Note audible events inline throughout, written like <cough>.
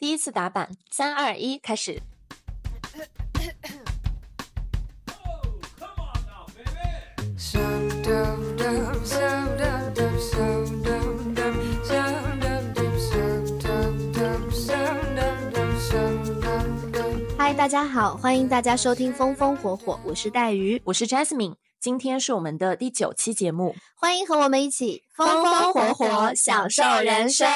第一次打板，三二一，开始。嗨，大家好，欢迎大家收听风风火火，我是带鱼，我是 Jasmine，今天是我们的第九期节目，欢迎和我们一起风风火火享受人生。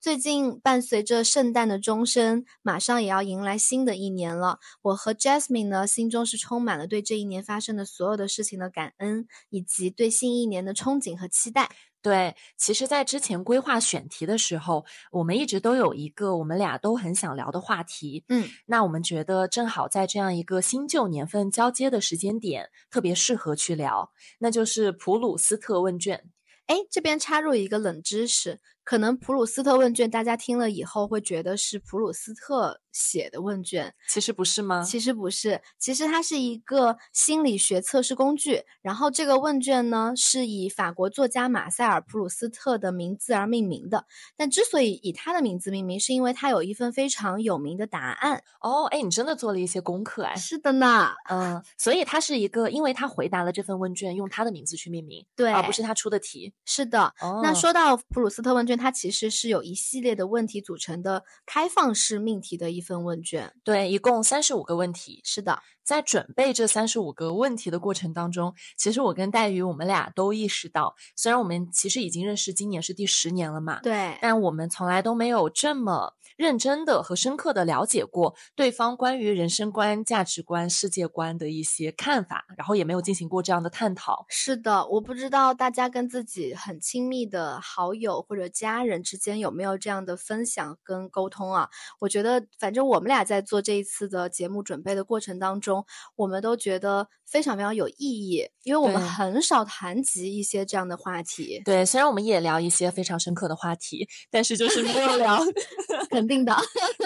最近伴随着圣诞的钟声，马上也要迎来新的一年了。我和 Jasmine 呢，心中是充满了对这一年发生的所有的事情的感恩，以及对新一年的憧憬和期待。对，其实，在之前规划选题的时候，我们一直都有一个我们俩都很想聊的话题。嗯，那我们觉得正好在这样一个新旧年份交接的时间点，特别适合去聊，那就是普鲁斯特问卷。哎，这边插入一个冷知识。可能普鲁斯特问卷，大家听了以后会觉得是普鲁斯特写的问卷，其实不是吗？其实不是，其实它是一个心理学测试工具。然后这个问卷呢，是以法国作家马塞尔·普鲁斯特的名字而命名的。但之所以以他的名字命名，是因为他有一份非常有名的答案。哦，哎，你真的做了一些功课哎？是的呢，嗯，所以他是一个，因为他回答了这份问卷，用他的名字去命名，对，而不是他出的题。是的。那说到普鲁斯特问卷。它其实是有一系列的问题组成的开放式命题的一份问卷，对，一共三十五个问题。是的，在准备这三十五个问题的过程当中，其实我跟黛玉我们俩都意识到，虽然我们其实已经认识今年是第十年了嘛，对，但我们从来都没有这么认真的和深刻的了解过对方关于人生观、价值观、世界观的一些看法，然后也没有进行过这样的探讨。是的，我不知道大家跟自己很亲密的好友或者家。家人之间有没有这样的分享跟沟通啊？我觉得，反正我们俩在做这一次的节目准备的过程当中，我们都觉得非常非常有意义，因为我们很少谈及一些这样的话题。对，虽然我们也聊一些非常深刻的话题，但是就是没有聊，<laughs> 肯定的，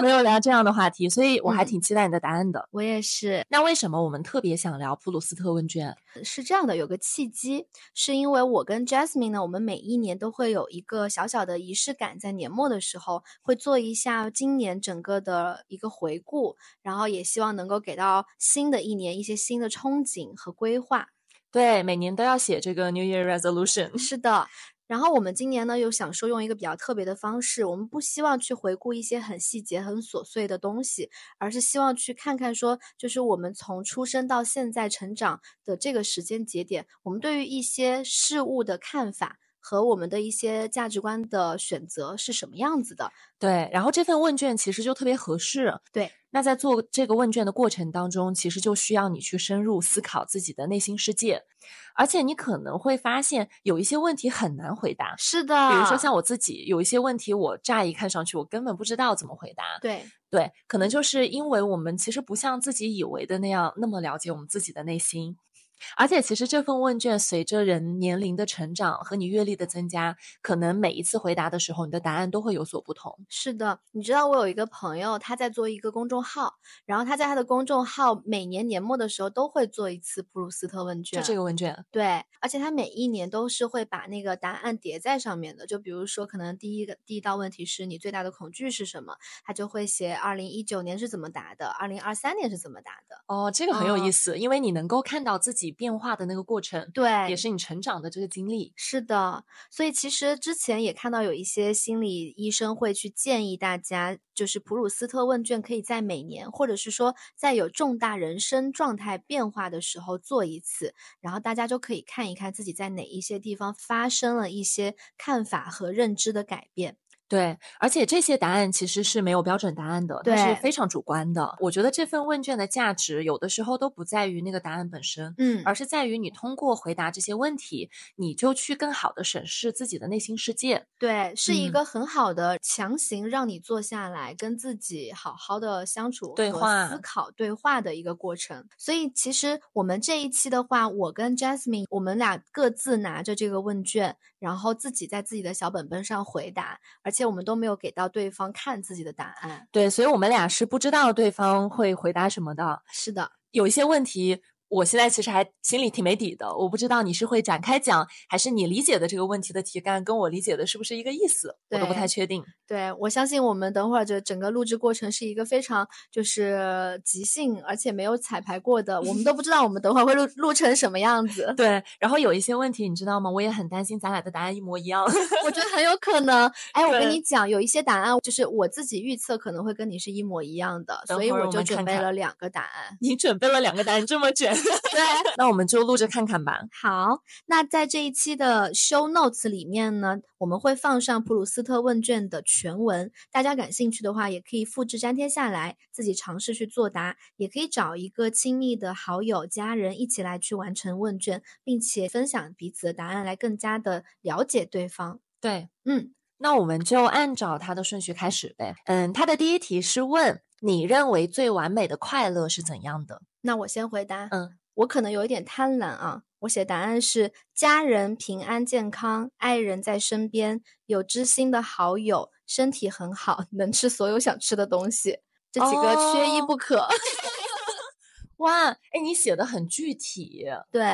没有聊这样的话题，所以我还挺期待你的答案的。我也是。那为什么我们特别想聊普鲁斯特问卷？是这样的，有个契机，是因为我跟 Jasmine 呢，我们每一年都会有一个小小的。仪式感，在年末的时候会做一下今年整个的一个回顾，然后也希望能够给到新的一年一些新的憧憬和规划。对，每年都要写这个 New Year Resolution。是的，然后我们今年呢又想说用一个比较特别的方式，我们不希望去回顾一些很细节、很琐碎的东西，而是希望去看看说，就是我们从出生到现在成长的这个时间节点，我们对于一些事物的看法。和我们的一些价值观的选择是什么样子的？对，然后这份问卷其实就特别合适。对，那在做这个问卷的过程当中，其实就需要你去深入思考自己的内心世界，而且你可能会发现有一些问题很难回答。是的，比如说像我自己有一些问题，我乍一看上去我根本不知道怎么回答。对对，可能就是因为我们其实不像自己以为的那样那么了解我们自己的内心。而且，其实这份问卷随着人年龄的成长和你阅历的增加，可能每一次回答的时候，你的答案都会有所不同。是的，你知道我有一个朋友，他在做一个公众号，然后他在他的公众号每年年末的时候都会做一次普鲁斯特问卷，就这个问卷。对，而且他每一年都是会把那个答案叠在上面的。就比如说，可能第一个第一道问题是你最大的恐惧是什么，他就会写二零一九年是怎么答的，二零二三年是怎么答的。哦，这个很有意思，因为你能够看到自己。变化的那个过程，对，也是你成长的这个经历。是的，所以其实之前也看到有一些心理医生会去建议大家，就是普鲁斯特问卷可以在每年，或者是说在有重大人生状态变化的时候做一次，然后大家就可以看一看自己在哪一些地方发生了一些看法和认知的改变。对，而且这些答案其实是没有标准答案的，它是非常主观的。我觉得这份问卷的价值，有的时候都不在于那个答案本身，嗯，而是在于你通过回答这些问题，你就去更好的审视自己的内心世界。对，是一个很好的强行让你坐下来跟自己好好的相处、对话、思考、对话的一个过程。所以，其实我们这一期的话，我跟 Jasmine，我们俩各自拿着这个问卷，然后自己在自己的小本本上回答，而。且我们都没有给到对方看自己的答案，对，所以我们俩是不知道对方会回答什么的。是的，有一些问题。我现在其实还心里挺没底的，我不知道你是会展开讲，还是你理解的这个问题的题干跟我理解的是不是一个意思，我都不太确定。对，我相信我们等会儿就整个录制过程是一个非常就是即兴，而且没有彩排过的，我们都不知道我们等会儿会录录成什么样子。对，然后有一些问题你知道吗？我也很担心咱俩的答案一模一样，我觉得很有可能。<laughs> 哎，我跟你讲，有一些答案就是我自己预测可能会跟你是一模一样的，所以我就准备了两个答案。你准备了两个答案，这么卷？对，<laughs> 那我们就录着看看吧。好，那在这一期的 show notes 里面呢，我们会放上普鲁斯特问卷的全文，大家感兴趣的话，也可以复制粘贴下来，自己尝试去作答，也可以找一个亲密的好友、家人一起来去完成问卷，并且分享彼此的答案，来更加的了解对方。对，嗯。那我们就按照它的顺序开始呗。嗯，它的第一题是问你认为最完美的快乐是怎样的？那我先回答。嗯，我可能有一点贪婪啊，我写答案是家人平安健康，爱人在身边，有知心的好友，身体很好，能吃所有想吃的东西，这几个缺一不可。<laughs> <laughs> 哇，哎，你写的很具体。对。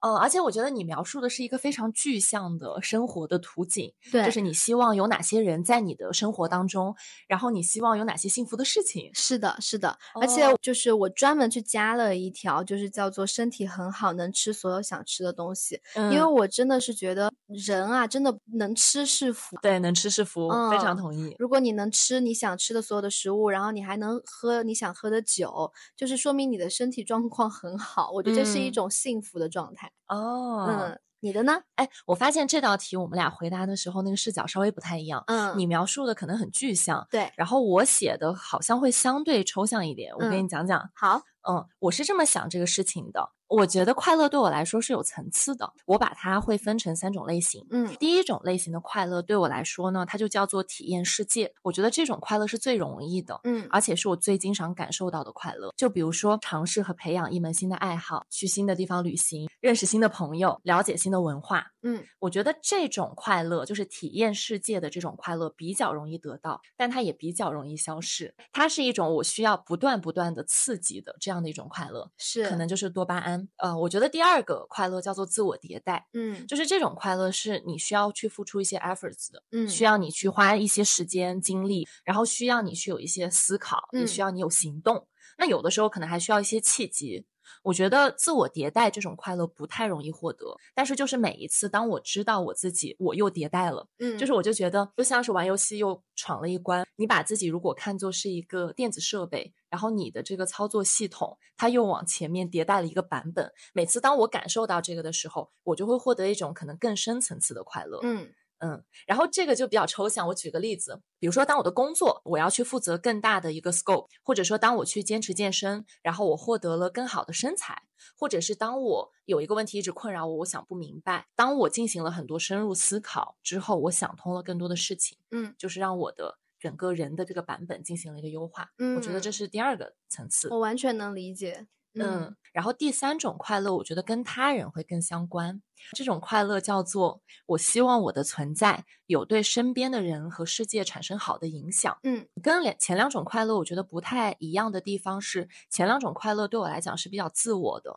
呃，而且我觉得你描述的是一个非常具象的生活的图景，对，就是你希望有哪些人在你的生活当中，然后你希望有哪些幸福的事情。是的，是的，而且就是我专门去加了一条，就是叫做身体很好，能吃所有想吃的东西，因为我真的是觉得人啊，真的能吃是福。对，能吃是福，非常同意。如果你能吃你想吃的所有的食物，然后你还能喝你想喝的酒，就是说明你的身体状况很好。我觉得这是一种幸福的状态。哦，嗯，你的呢？哎，我发现这道题我们俩回答的时候那个视角稍微不太一样。嗯，你描述的可能很具象，对，然后我写的好像会相对抽象一点。我给你讲讲。好，嗯，我是这么想这个事情的。我觉得快乐对我来说是有层次的，我把它会分成三种类型。嗯，第一种类型的快乐对我来说呢，它就叫做体验世界。我觉得这种快乐是最容易的，嗯，而且是我最经常感受到的快乐。就比如说尝试和培养一门新的爱好，去新的地方旅行，认识新的朋友，了解新的文化。嗯，我觉得这种快乐就是体验世界的这种快乐比较容易得到，但它也比较容易消逝。它是一种我需要不断不断的刺激的这样的一种快乐，是可能就是多巴胺。呃，我觉得第第二个快乐叫做自我迭代，嗯，就是这种快乐是你需要去付出一些 efforts 的，嗯，需要你去花一些时间精力，然后需要你去有一些思考，也需要你有行动。那有的时候可能还需要一些契机。我觉得自我迭代这种快乐不太容易获得，但是就是每一次当我知道我自己我又迭代了，嗯，就是我就觉得就像是玩游戏又闯了一关。你把自己如果看作是一个电子设备，然后你的这个操作系统它又往前面迭代了一个版本。每次当我感受到这个的时候，我就会获得一种可能更深层次的快乐，嗯。嗯，然后这个就比较抽象。我举个例子，比如说，当我的工作我要去负责更大的一个 scope，或者说，当我去坚持健身，然后我获得了更好的身材，或者是当我有一个问题一直困扰我，我想不明白，当我进行了很多深入思考之后，我想通了更多的事情，嗯，就是让我的整个人的这个版本进行了一个优化。嗯，我觉得这是第二个层次。我完全能理解。嗯，然后第三种快乐，我觉得跟他人会更相关。这种快乐叫做我希望我的存在有对身边的人和世界产生好的影响。嗯，跟两前两种快乐，我觉得不太一样的地方是，前两种快乐对我来讲是比较自我的。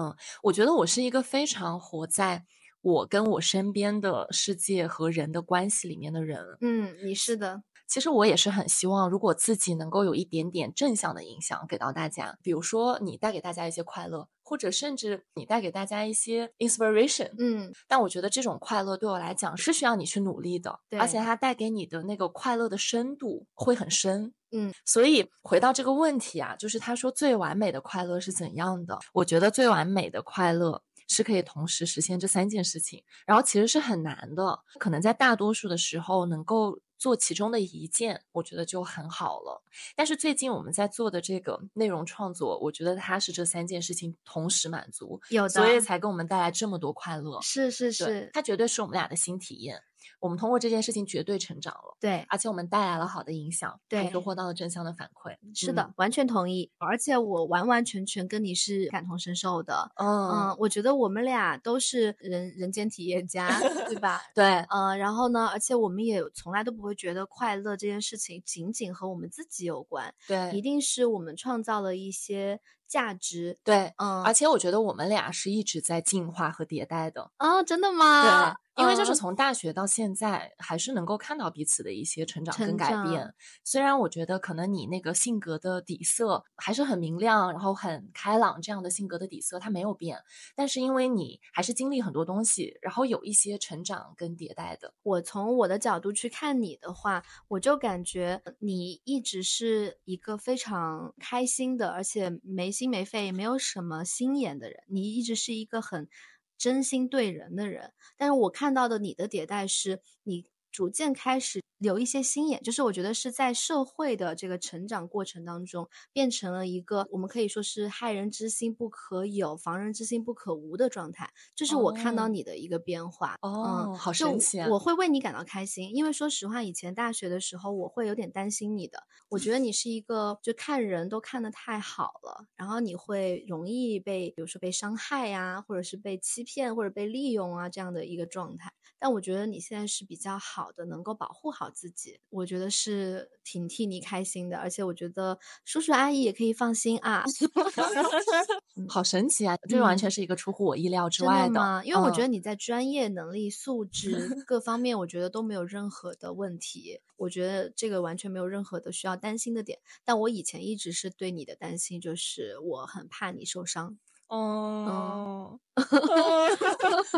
嗯，我觉得我是一个非常活在我跟我身边的世界和人的关系里面的人。嗯，你是的。其实我也是很希望，如果自己能够有一点点正向的影响给到大家，比如说你带给大家一些快乐，或者甚至你带给大家一些 inspiration，嗯，但我觉得这种快乐对我来讲是需要你去努力的，而且它带给你的那个快乐的深度会很深，嗯，所以回到这个问题啊，就是他说最完美的快乐是怎样的？我觉得最完美的快乐是可以同时实现这三件事情，然后其实是很难的，可能在大多数的时候能够。做其中的一件，我觉得就很好了。但是最近我们在做的这个内容创作，我觉得它是这三件事情同时满足，有的，所以才给我们带来这么多快乐。是是是，它绝对是我们俩的新体验。我们通过这件事情绝对成长了，对，而且我们带来了好的影响，对，收获到了正向的反馈。是的，完全同意。而且我完完全全跟你是感同身受的。嗯，我觉得我们俩都是人人间体验家，对吧？<laughs> 对，嗯，然后呢，而且我们也从来都不会觉得快乐这件事情仅仅和我们自己有关，对，一定是我们创造了一些。价值对，嗯，而且我觉得我们俩是一直在进化和迭代的啊，真的吗？对。因为就是从大学到现在，还是能够看到彼此的一些成长跟改变。虽然我觉得可能你那个性格的底色还是很明亮，然后很开朗这样的性格的底色它没有变，但是因为你还是经历很多东西，然后有一些成长跟迭代的。我从我的角度去看你的话，我就感觉你一直是一个非常开心的，而且没心没肺、没有什么心眼的人。你一直是一个很。真心对人的人，但是我看到的你的迭代是你。逐渐开始留一些心眼，就是我觉得是在社会的这个成长过程当中，变成了一个我们可以说是害人之心不可有，防人之心不可无的状态。这是我看到你的一个变化。哦，好神奇啊！我会为你感到开心，因为说实话，以前大学的时候，我会有点担心你的。我觉得你是一个就看人都看得太好了，然后你会容易被，比如说被伤害呀，或者是被欺骗或者被利用啊这样的一个状态。但我觉得你现在是比较好的，能够保护好自己，我觉得是挺替你开心的。而且我觉得叔叔阿姨也可以放心啊 <laughs> <laughs> 好神奇啊！<laughs> 这完全是一个出乎我意料之外的。因为我觉得你在专业能力、素质各方面，我觉得都没有任何的问题。我觉得这个完全没有任何的需要担心的点。但我以前一直是对你的担心，就是我很怕你受伤。哦，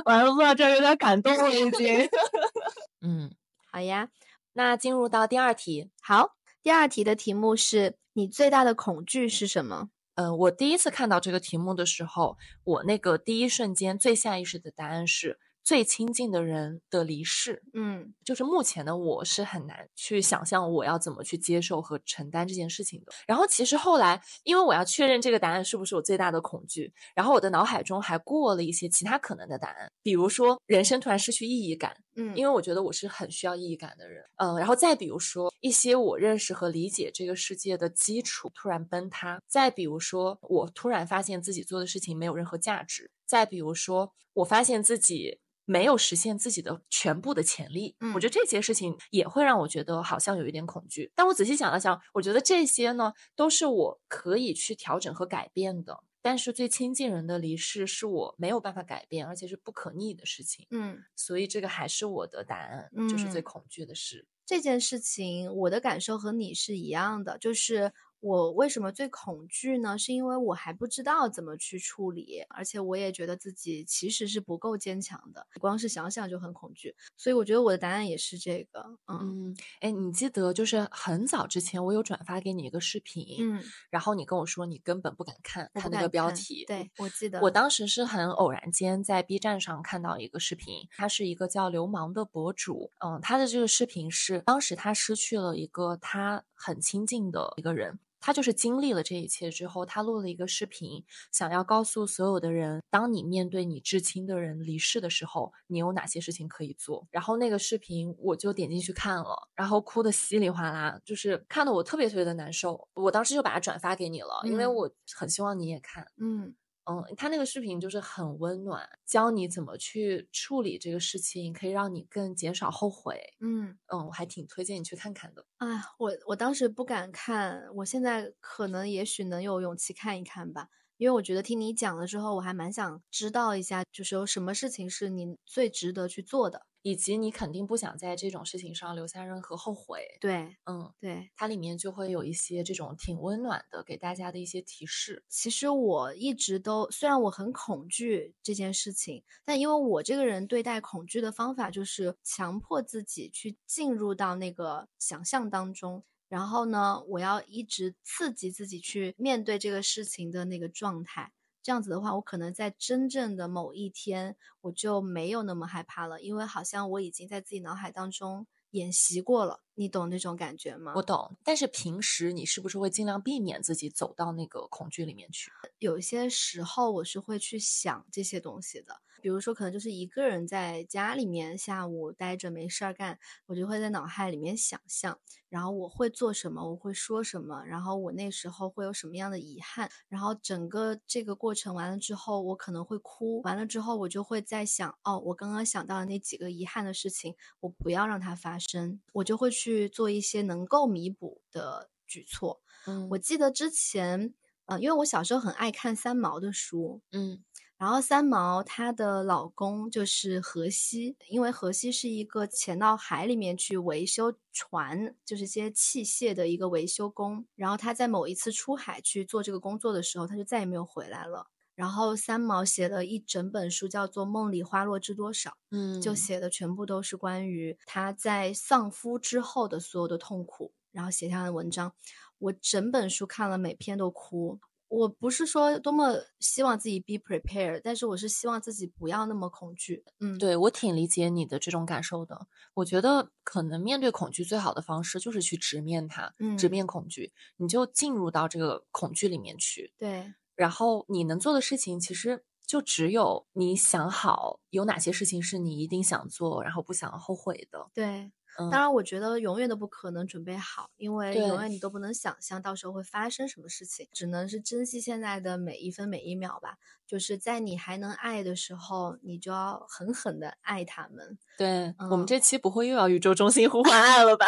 完了，<laughs> 这有点感动了，已经。<laughs> 嗯，好呀，那进入到第二题。好，第二题的题目是你最大的恐惧是什么？嗯，我第一次看到这个题目的时候，我那个第一瞬间最下意识的答案是。最亲近的人的离世，嗯，就是目前的我是很难去想象我要怎么去接受和承担这件事情的。然后其实后来，因为我要确认这个答案是不是我最大的恐惧，然后我的脑海中还过了一些其他可能的答案，比如说人生突然失去意义感，嗯，因为我觉得我是很需要意义感的人，嗯，然后再比如说一些我认识和理解这个世界的基础突然崩塌，再比如说我突然发现自己做的事情没有任何价值，再比如说我发现自己。没有实现自己的全部的潜力，嗯我觉得这些事情也会让我觉得好像有一点恐惧。但我仔细想了想，我觉得这些呢都是我可以去调整和改变的。但是最亲近人的离世是我没有办法改变，而且是不可逆的事情。嗯，所以这个还是我的答案，就是最恐惧的事。这件事情，我的感受和你是一样的，就是。我为什么最恐惧呢？是因为我还不知道怎么去处理，而且我也觉得自己其实是不够坚强的，光是想想就很恐惧。所以我觉得我的答案也是这个。嗯，哎，你记得就是很早之前我有转发给你一个视频，嗯，然后你跟我说你根本不敢看他那个标题，对我记得。我当时是很偶然间在 B 站上看到一个视频，他是一个叫流氓的博主，嗯，他的这个视频是当时他失去了一个他很亲近的一个人。他就是经历了这一切之后，他录了一个视频，想要告诉所有的人：当你面对你至亲的人离世的时候，你有哪些事情可以做。然后那个视频我就点进去看了，然后哭的稀里哗啦，就是看得我特别特别的难受。我当时就把它转发给你了，因为我很希望你也看。嗯。嗯，他那个视频就是很温暖，教你怎么去处理这个事情，可以让你更减少后悔。嗯嗯，我还挺推荐你去看看的。哎，我我当时不敢看，我现在可能也许能有勇气看一看吧，因为我觉得听你讲了之后，我还蛮想知道一下，就是有什么事情是你最值得去做的。以及你肯定不想在这种事情上留下任何后悔。对，嗯，对，它里面就会有一些这种挺温暖的，给大家的一些提示。其实我一直都，虽然我很恐惧这件事情，但因为我这个人对待恐惧的方法就是强迫自己去进入到那个想象当中，然后呢，我要一直刺激自己去面对这个事情的那个状态。这样子的话，我可能在真正的某一天，我就没有那么害怕了，因为好像我已经在自己脑海当中演习过了。你懂那种感觉吗？我懂。但是平时你是不是会尽量避免自己走到那个恐惧里面去？有些时候我是会去想这些东西的，比如说，可能就是一个人在家里面下午待着没事儿干，我就会在脑海里面想象，然后我会做什么，我会说什么，然后我那时候会有什么样的遗憾，然后整个这个过程完了之后，我可能会哭，完了之后我就会在想，哦，我刚刚想到的那几个遗憾的事情，我不要让它发生，我就会去做一些能够弥补的举措。嗯。我记得之前，呃，因为我小时候很爱看三毛的书，嗯然后三毛她的老公就是荷西，因为荷西是一个潜到海里面去维修船，就是一些器械的一个维修工。然后他在某一次出海去做这个工作的时候，他就再也没有回来了。然后三毛写了一整本书，叫做《梦里花落知多少》，嗯，就写的全部都是关于他在丧夫之后的所有的痛苦，然后写下的文章。我整本书看了，每篇都哭。我不是说多么希望自己 be prepared，但是我是希望自己不要那么恐惧。嗯，对我挺理解你的这种感受的。我觉得可能面对恐惧最好的方式就是去直面它，直嗯面恐惧，你就进入到这个恐惧里面去。对，然后你能做的事情，其实就只有你想好有哪些事情是你一定想做，然后不想后悔的。对。嗯，当然，我觉得永远都不可能准备好，因为永远你都不能想象到时候会发生什么事情，只能是珍惜现在的每一分每一秒吧。就是在你还能爱的时候，你就要狠狠的爱他们。对、我们嗯这期不会又要宇宙中心呼唤爱了吧？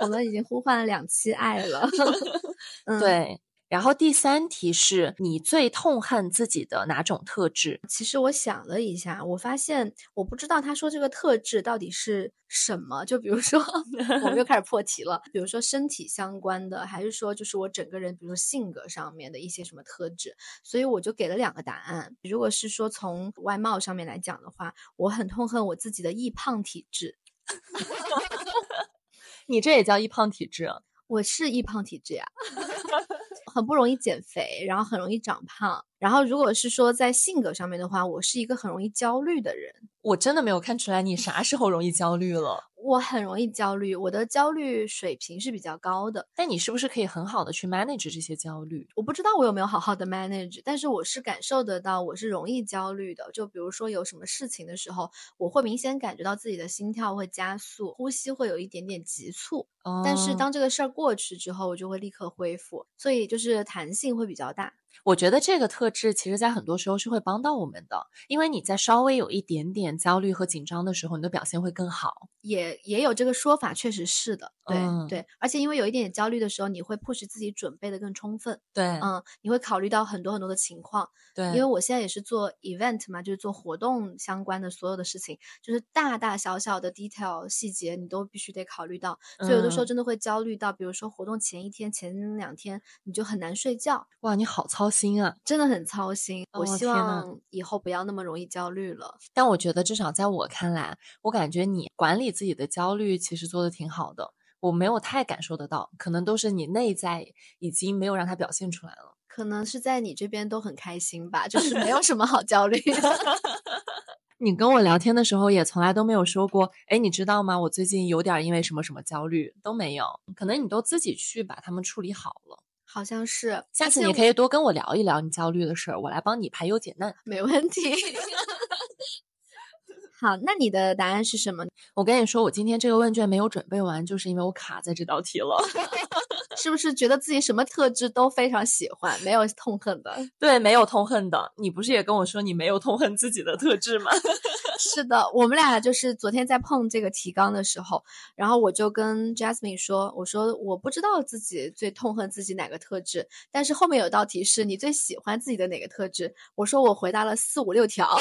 我们已经呼唤了两期爱了。<laughs> 嗯，对。然后第三题是你最痛恨自己的哪种特质？其实我想了一下，我发现我不知道他说这个特质到底是什么。就比如说，<laughs> 我们又开始破题了。比如说身体相关的，还是说就是我整个人，比如说性格上面的一些什么特质？所以我就给了两个答案。如果是说从外貌上面来讲的话，我很痛恨我自己的易胖体质。<laughs> 你这也叫易胖体质？啊我是易胖体质呀，<laughs> 很不容易减肥，然后很容易长胖。然后如果是说在性格上面的话，我是一个很容易焦虑的人。我真的没有看出来你啥时候容易焦虑了。我很容易焦虑，我的焦虑水平是比较高的。但你是不是可以很好的去 manage 这些焦虑？我不知道我有没有好好的 manage，但是我是感受得到我是容易焦虑的。就比如说有什么事情的时候，我会明显感觉到自己的心跳会加速，呼吸会有一点点急促。但是哦当这个事儿过去之后，我就会立刻恢复，所以就是弹性会比较大。我觉得这个特质其实在很多时候是会帮到我们的，因为你在稍微有一点点焦虑和紧张的时候，你的表现会更好。也也有这个说法，确实是的，对、嗯。对，而且因为有一点点焦虑的时候，你会 push 自己准备的更充分，对，嗯，你会考虑到很多很多的情况，对，因为我现在也是做 event 嘛，就是做活动相关的所有的事情，就是大大小小的 detail 细节你都必须得考虑到，所以有的时候嗯。真的会焦虑到，比如说活动前一天、前两天你就很难睡觉，哇，你好操心啊！真的很操心。我希望以后不要那么容易焦虑了。但我觉得至少在我看来，我感觉你管理自己的焦虑其实做的挺好的。我没有太感受得到，可能都是你内在已经没有让它表现出来了。可能是在你这边都很开心吧，就是没有什么好焦虑的。<laughs> 你跟我聊天的时候也从来都没有说过，哎，你知道吗？我最近有点儿因为什么什么焦虑都没有，可能你都自己去把它们处理好了。好像是，下次你可以多跟我聊一聊你焦虑的事儿，我来帮你排忧解难。没问题。<laughs> 好，那你的答案是什么？我跟你说，我今天这个问卷没有准备完，就是因为我卡在这道题了。<laughs> 是不是觉得自己什么特质都非常喜欢，没有痛恨的？对，没有痛恨的。你不是也跟我说你没有痛恨自己的特质吗？<laughs> 是的，我们俩就是昨天在碰这个提纲的时候，然后我就跟 Jasmine 说，我说我不知道自己最痛恨自己哪个特质，但是后面有道题是你最喜欢自己的哪个特质，我说我回答了四五六条。<laughs>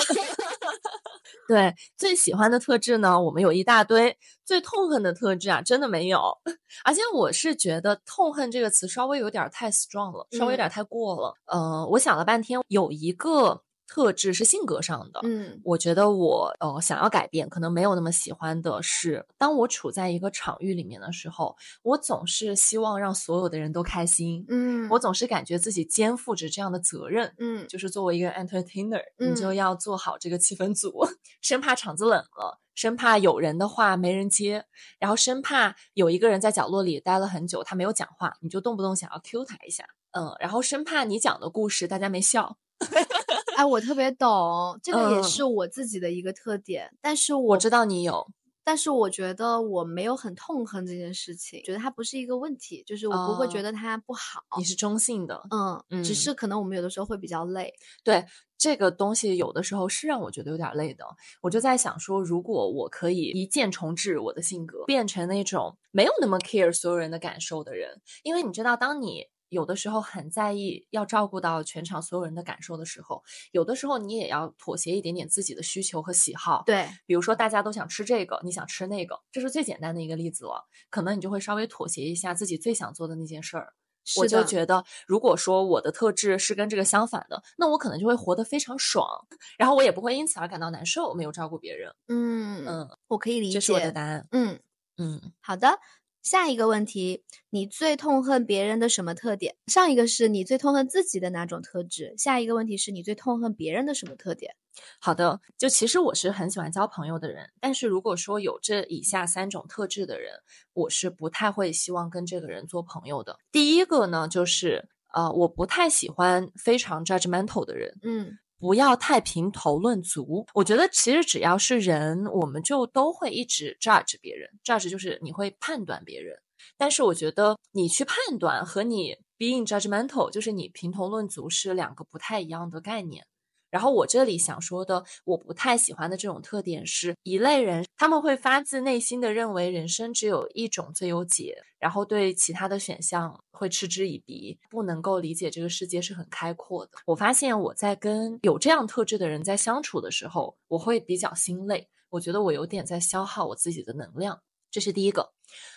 对，最喜欢的特质呢，我们有一大堆；最痛恨的特质啊，真的没有。<laughs> 而且我是觉得“痛恨”这个词稍微有点儿太 strong 了，稍微有点儿太过了。呃，我想了半天，有一个特质是性格上的，嗯。我觉得我呃想要改变，可能没有那么喜欢的是，当我处在一个场域里面的时候，我总是希望让所有的人都开心，嗯。我总是感觉自己肩负着这样的责任。嗯。就是作为一个 entertainer，你就嗯。要做好这个气氛组，<laughs> 生怕场子冷了，生怕有人的话没人接，然后生怕有一个人在角落里待了很久，他没有讲话，你就动不动想要 Q 他一下，嗯，然后生怕你讲的故事大家没笑，<laughs> 哎，我特别懂，这个也嗯是我自己的一个特点，但是我我知道你有，但是我觉得我没有很痛恨这件事情，觉得它不是一个问题，就是我不会觉哦得它不好。你是中性的。嗯，只嗯是可能我们有的时候会比较累。对这个东西，有的时候是让我觉得有点累的。我就在想说，如果我可以一键重置我的性格，变成那种没有那么 care 所有人的感受的人，因为你知道，当你有的时候很在意要照顾到全场所有人的感受的时候，有的时候你也要妥协一点点自己的需求和喜好。对，比如说大家都想吃这个，你想吃那个，这是最简单的一个例子了。可能你就会稍微妥协一下自己最想做的那件事儿。我就觉得，如果说我的特质是跟这个相反的，那我可能就会活得非常爽，然后我也不会因此而感到难受，没有照顾别人。嗯嗯，我可以理解。这是我的答案。嗯，嗯，好的。下一个问题，你最痛恨别人的什么特点？上一个是你最痛恨自己的哪种特质？下一个问题是你最痛恨别人的什么特点？好的。就其实我是很喜欢交朋友的人，但是如果说有这以下三种特质的人，我是不太会希望跟这个人做朋友的。第一个呢，就是呃，我不太喜欢非常 judgmental 的人。嗯不要太评头论足。我觉得其实只要是人，我们就都会一直 judge 别人，judge 就是你会判断别人。但是我觉得你去判断和你 being judgmental，就是你评头论足是两个不太一样的概念。然后我这里想说的，我不太喜欢的这种特点是一类人，他们会发自内心的认为人生只有一种最优解，然后对其他的选项会嗤之以鼻，不能够理解这个世界是很开阔的。我发现我在跟有这样特质的人在相处的时候，我会比较心累，我觉得我有点在消耗我自己的能量，这是第一个。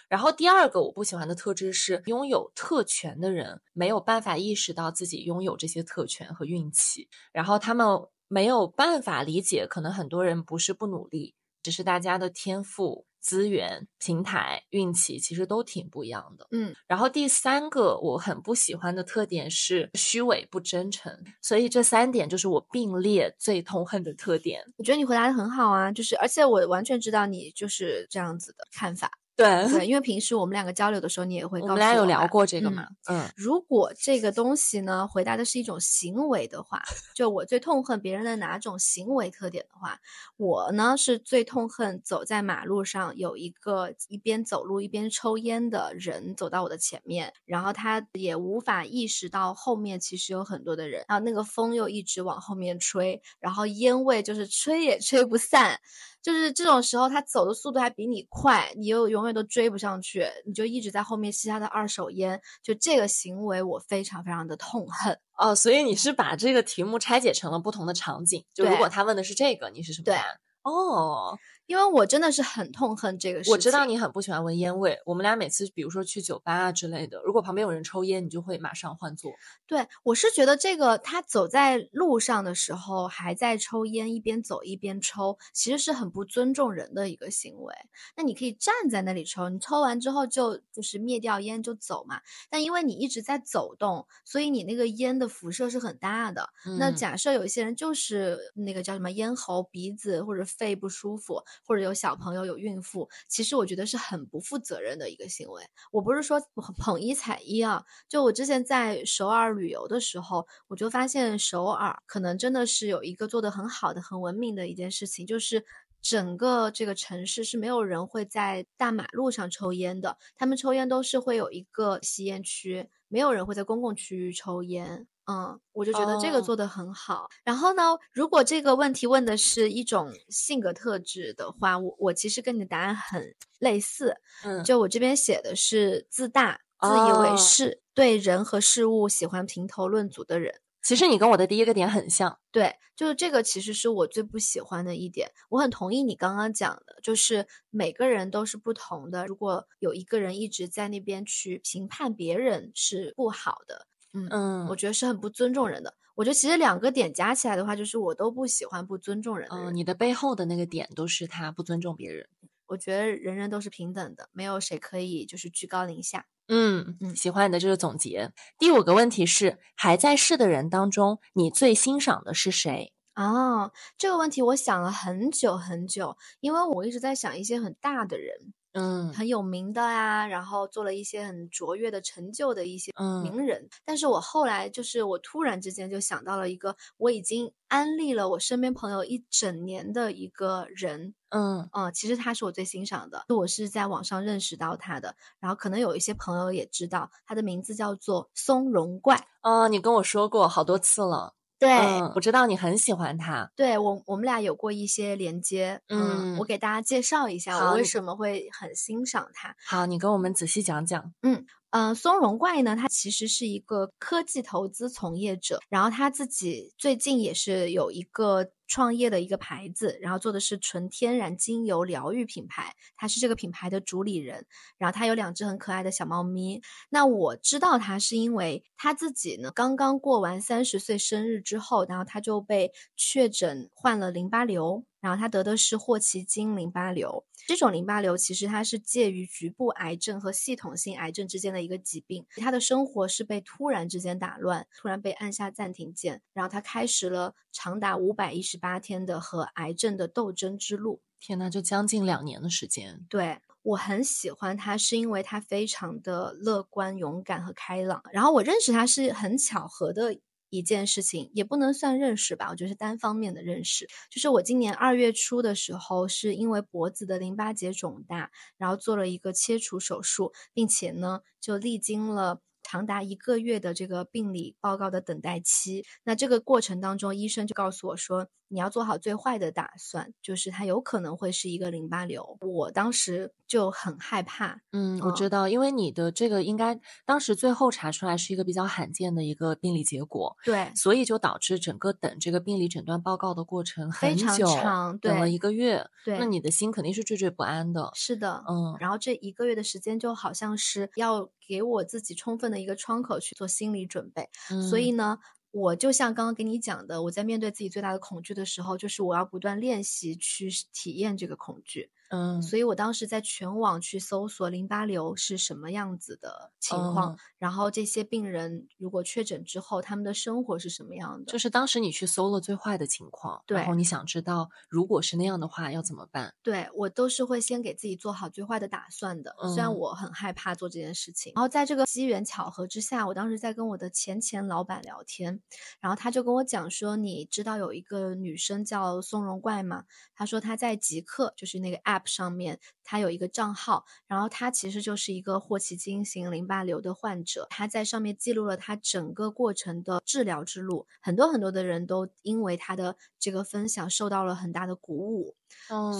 然后第二个我不喜欢的特质是拥有特权的人没有办法意识到自己拥有这些特权和运气，然后他们没有办法理解，可能很多人不是不努力，只是大家的天赋、资源、平台、运气其实都挺不一样的。嗯然后第三个我很不喜欢的特点是虚伪不真诚，所以这三点就是我并列最痛恨的特点。我觉得你回答的很好啊，就是而且我完全知道你就是这样子的看法。对对，因为平时我们两个交流的时候，你也会告诉我们俩有聊过这个嗯嘛？嗯如果这个东西呢，回答的是一种行为的话，就我最痛恨别人的哪种行为特点的话，我呢是最痛恨走在马路上有一个一边走路一边抽烟的人走到我的前面，然后他也无法意识到后面其实有很多的人，然后那个风又一直往后面吹，然后烟味就是吹也吹不散。就是这种时候，他走的速度还比你快，你又永远都追不上去，你就一直在后面吸他的二手烟，就这个行为我非常非常的痛恨。哦，所以你是把这个题目拆解成了不同的场景。就如果他问的是这个，你是什么对答案？哦，因为我真的是很痛恨这个事情。我知道你很不喜欢闻烟味。我们俩每次比如说去酒吧啊之类的，如果旁边有人抽烟，你就会马上换座。对，我是觉得这个他走在路上的时候还在抽烟，一边走一边抽，其实是很不尊重人的一个行为。那你可以站在那里抽，你抽完之后就就是灭掉烟就走嘛。但因为你一直在走动，所以你那个烟的辐射是很大的。那嗯假设有一些人就是那个叫什么咽喉、鼻子或者肺不舒服，或者有小朋友、有孕妇，其实我觉得是很不负责任的一个行为。我不是说捧一踩一啊，就我之前在首尔旅游的时候，我就发现首尔可能真的是有一个做的很好的、很文明的一件事情，就是。整个这个城市是没有人会在大马路上抽烟的，他们抽烟都是会有一个吸烟区，没有人会在公共区域抽烟。嗯，我就觉得这个哦做的很好。然后呢，如果这个问题问的是一种性格特质的话，我我其实跟你的答案很类似。嗯，就我这边写的是自大、自以为哦是，对人和事物喜欢评头论足的人。其实你跟我的第一个点很像。对，就是这个，其实是我最不喜欢的一点。我很同意你刚刚讲的，就是每个人都是不同的。如果有一个人一直在那边去评判别人是不好的，嗯，嗯我觉得是很不尊重人的。我觉得其实两个点加起来的话，就是我都不喜欢不尊重人。嗯，你的背后的那个点都是他不尊重别人。我觉得人人都是平等的，没有谁可以就是居高临下。嗯嗯喜欢你的这个总结。第五个问题是，还在世的人当中，你最欣赏的是谁？哦，这个问题我想了很久很久，因为我一直在想一些很大的人，嗯很有名的啊，然后做了一些很卓越的成就的一些嗯名人。但是我后来就是我突然之间就想到了一个我已经安利了我身边朋友一整年的一个人，嗯嗯，其实他是我最欣赏的，我是在网上认识到他的，然后可能有一些朋友也知道，他的名字叫做松茸怪。嗯，你跟我说过好多次了。对，嗯，我知道你很喜欢他。对我我们俩有过一些连接，嗯，我嗯给大家介绍一下我为什么会很欣赏他。好，你跟我们仔细讲讲。嗯，呃，松茸怪呢，他其实是一个科技投资从业者，然后他自己最近也是有一个创业的一个牌子，然后做的是纯天然精油疗愈品牌，他是这个品牌的主理人，然后他有两只很可爱的小猫咪。那我知道他是因为他自己呢刚刚过完三十岁生日之后，然后他就被确诊患了淋巴瘤，然后他得的是霍奇金淋巴瘤。这种淋巴瘤其实它是介于局部癌症和系统性癌症之间的一个疾病。他的生活是被突然之间打乱，突然被按下暂停键，然后他开始了长达五百一十八天的和癌症的斗争之路。天呐，就将近两年的时间。对我很喜欢他，是因为他非常的乐观、勇敢和开朗。然后我认识他是很巧合的一件事情，也不能算认识吧，我觉得是单方面的认识。就是我今年二月初的时候，是因为脖子的淋巴结肿大，然后做了一个切除手术，并且呢，就历经了。长达一个月的这个病理报告的等待期，那这个过程当中，医生就告诉我说，你要做好最坏的打算，就是它有可能会是一个淋巴瘤。我当时就很害怕，嗯，我嗯知道，因为你的这个应该当时最后查出来是一个比较罕见的一个病理结果，对，所以就导致整个等这个病理诊断报告的过程非常很久，长对等了一个月。对那你的心肯定是惴惴不安的。是的，嗯然后这一个月的时间就好像是要给我自己充分的一个窗口去做心理准备，所以嗯呢。我就像刚刚跟你讲的，我在面对自己最大的恐惧的时候，就是我要不断练习去体验这个恐惧。嗯，所以我当时在全网去搜索淋巴瘤是什么样子的情况，嗯然后这些病人如果确诊之后，他们的生活是什么样的？就是当时你去搜了最坏的情况，然后你想知道如果是那样的话要怎么办。对我都是会先给自己做好最坏的打算的，虽然嗯我很害怕做这件事情。然后在这个机缘巧合之下，我当时在跟我的前前老板聊天，然后他就跟我讲说：“你知道有一个女生叫松茸怪吗？”他说她在极客，就是那个 App 上面，他有一个账号，然后他其实就是一个霍奇金型淋巴瘤的患者，他在上面记录了他整个过程的治疗之路，很多很多的人都因为他的这个分享受到了很大的鼓舞。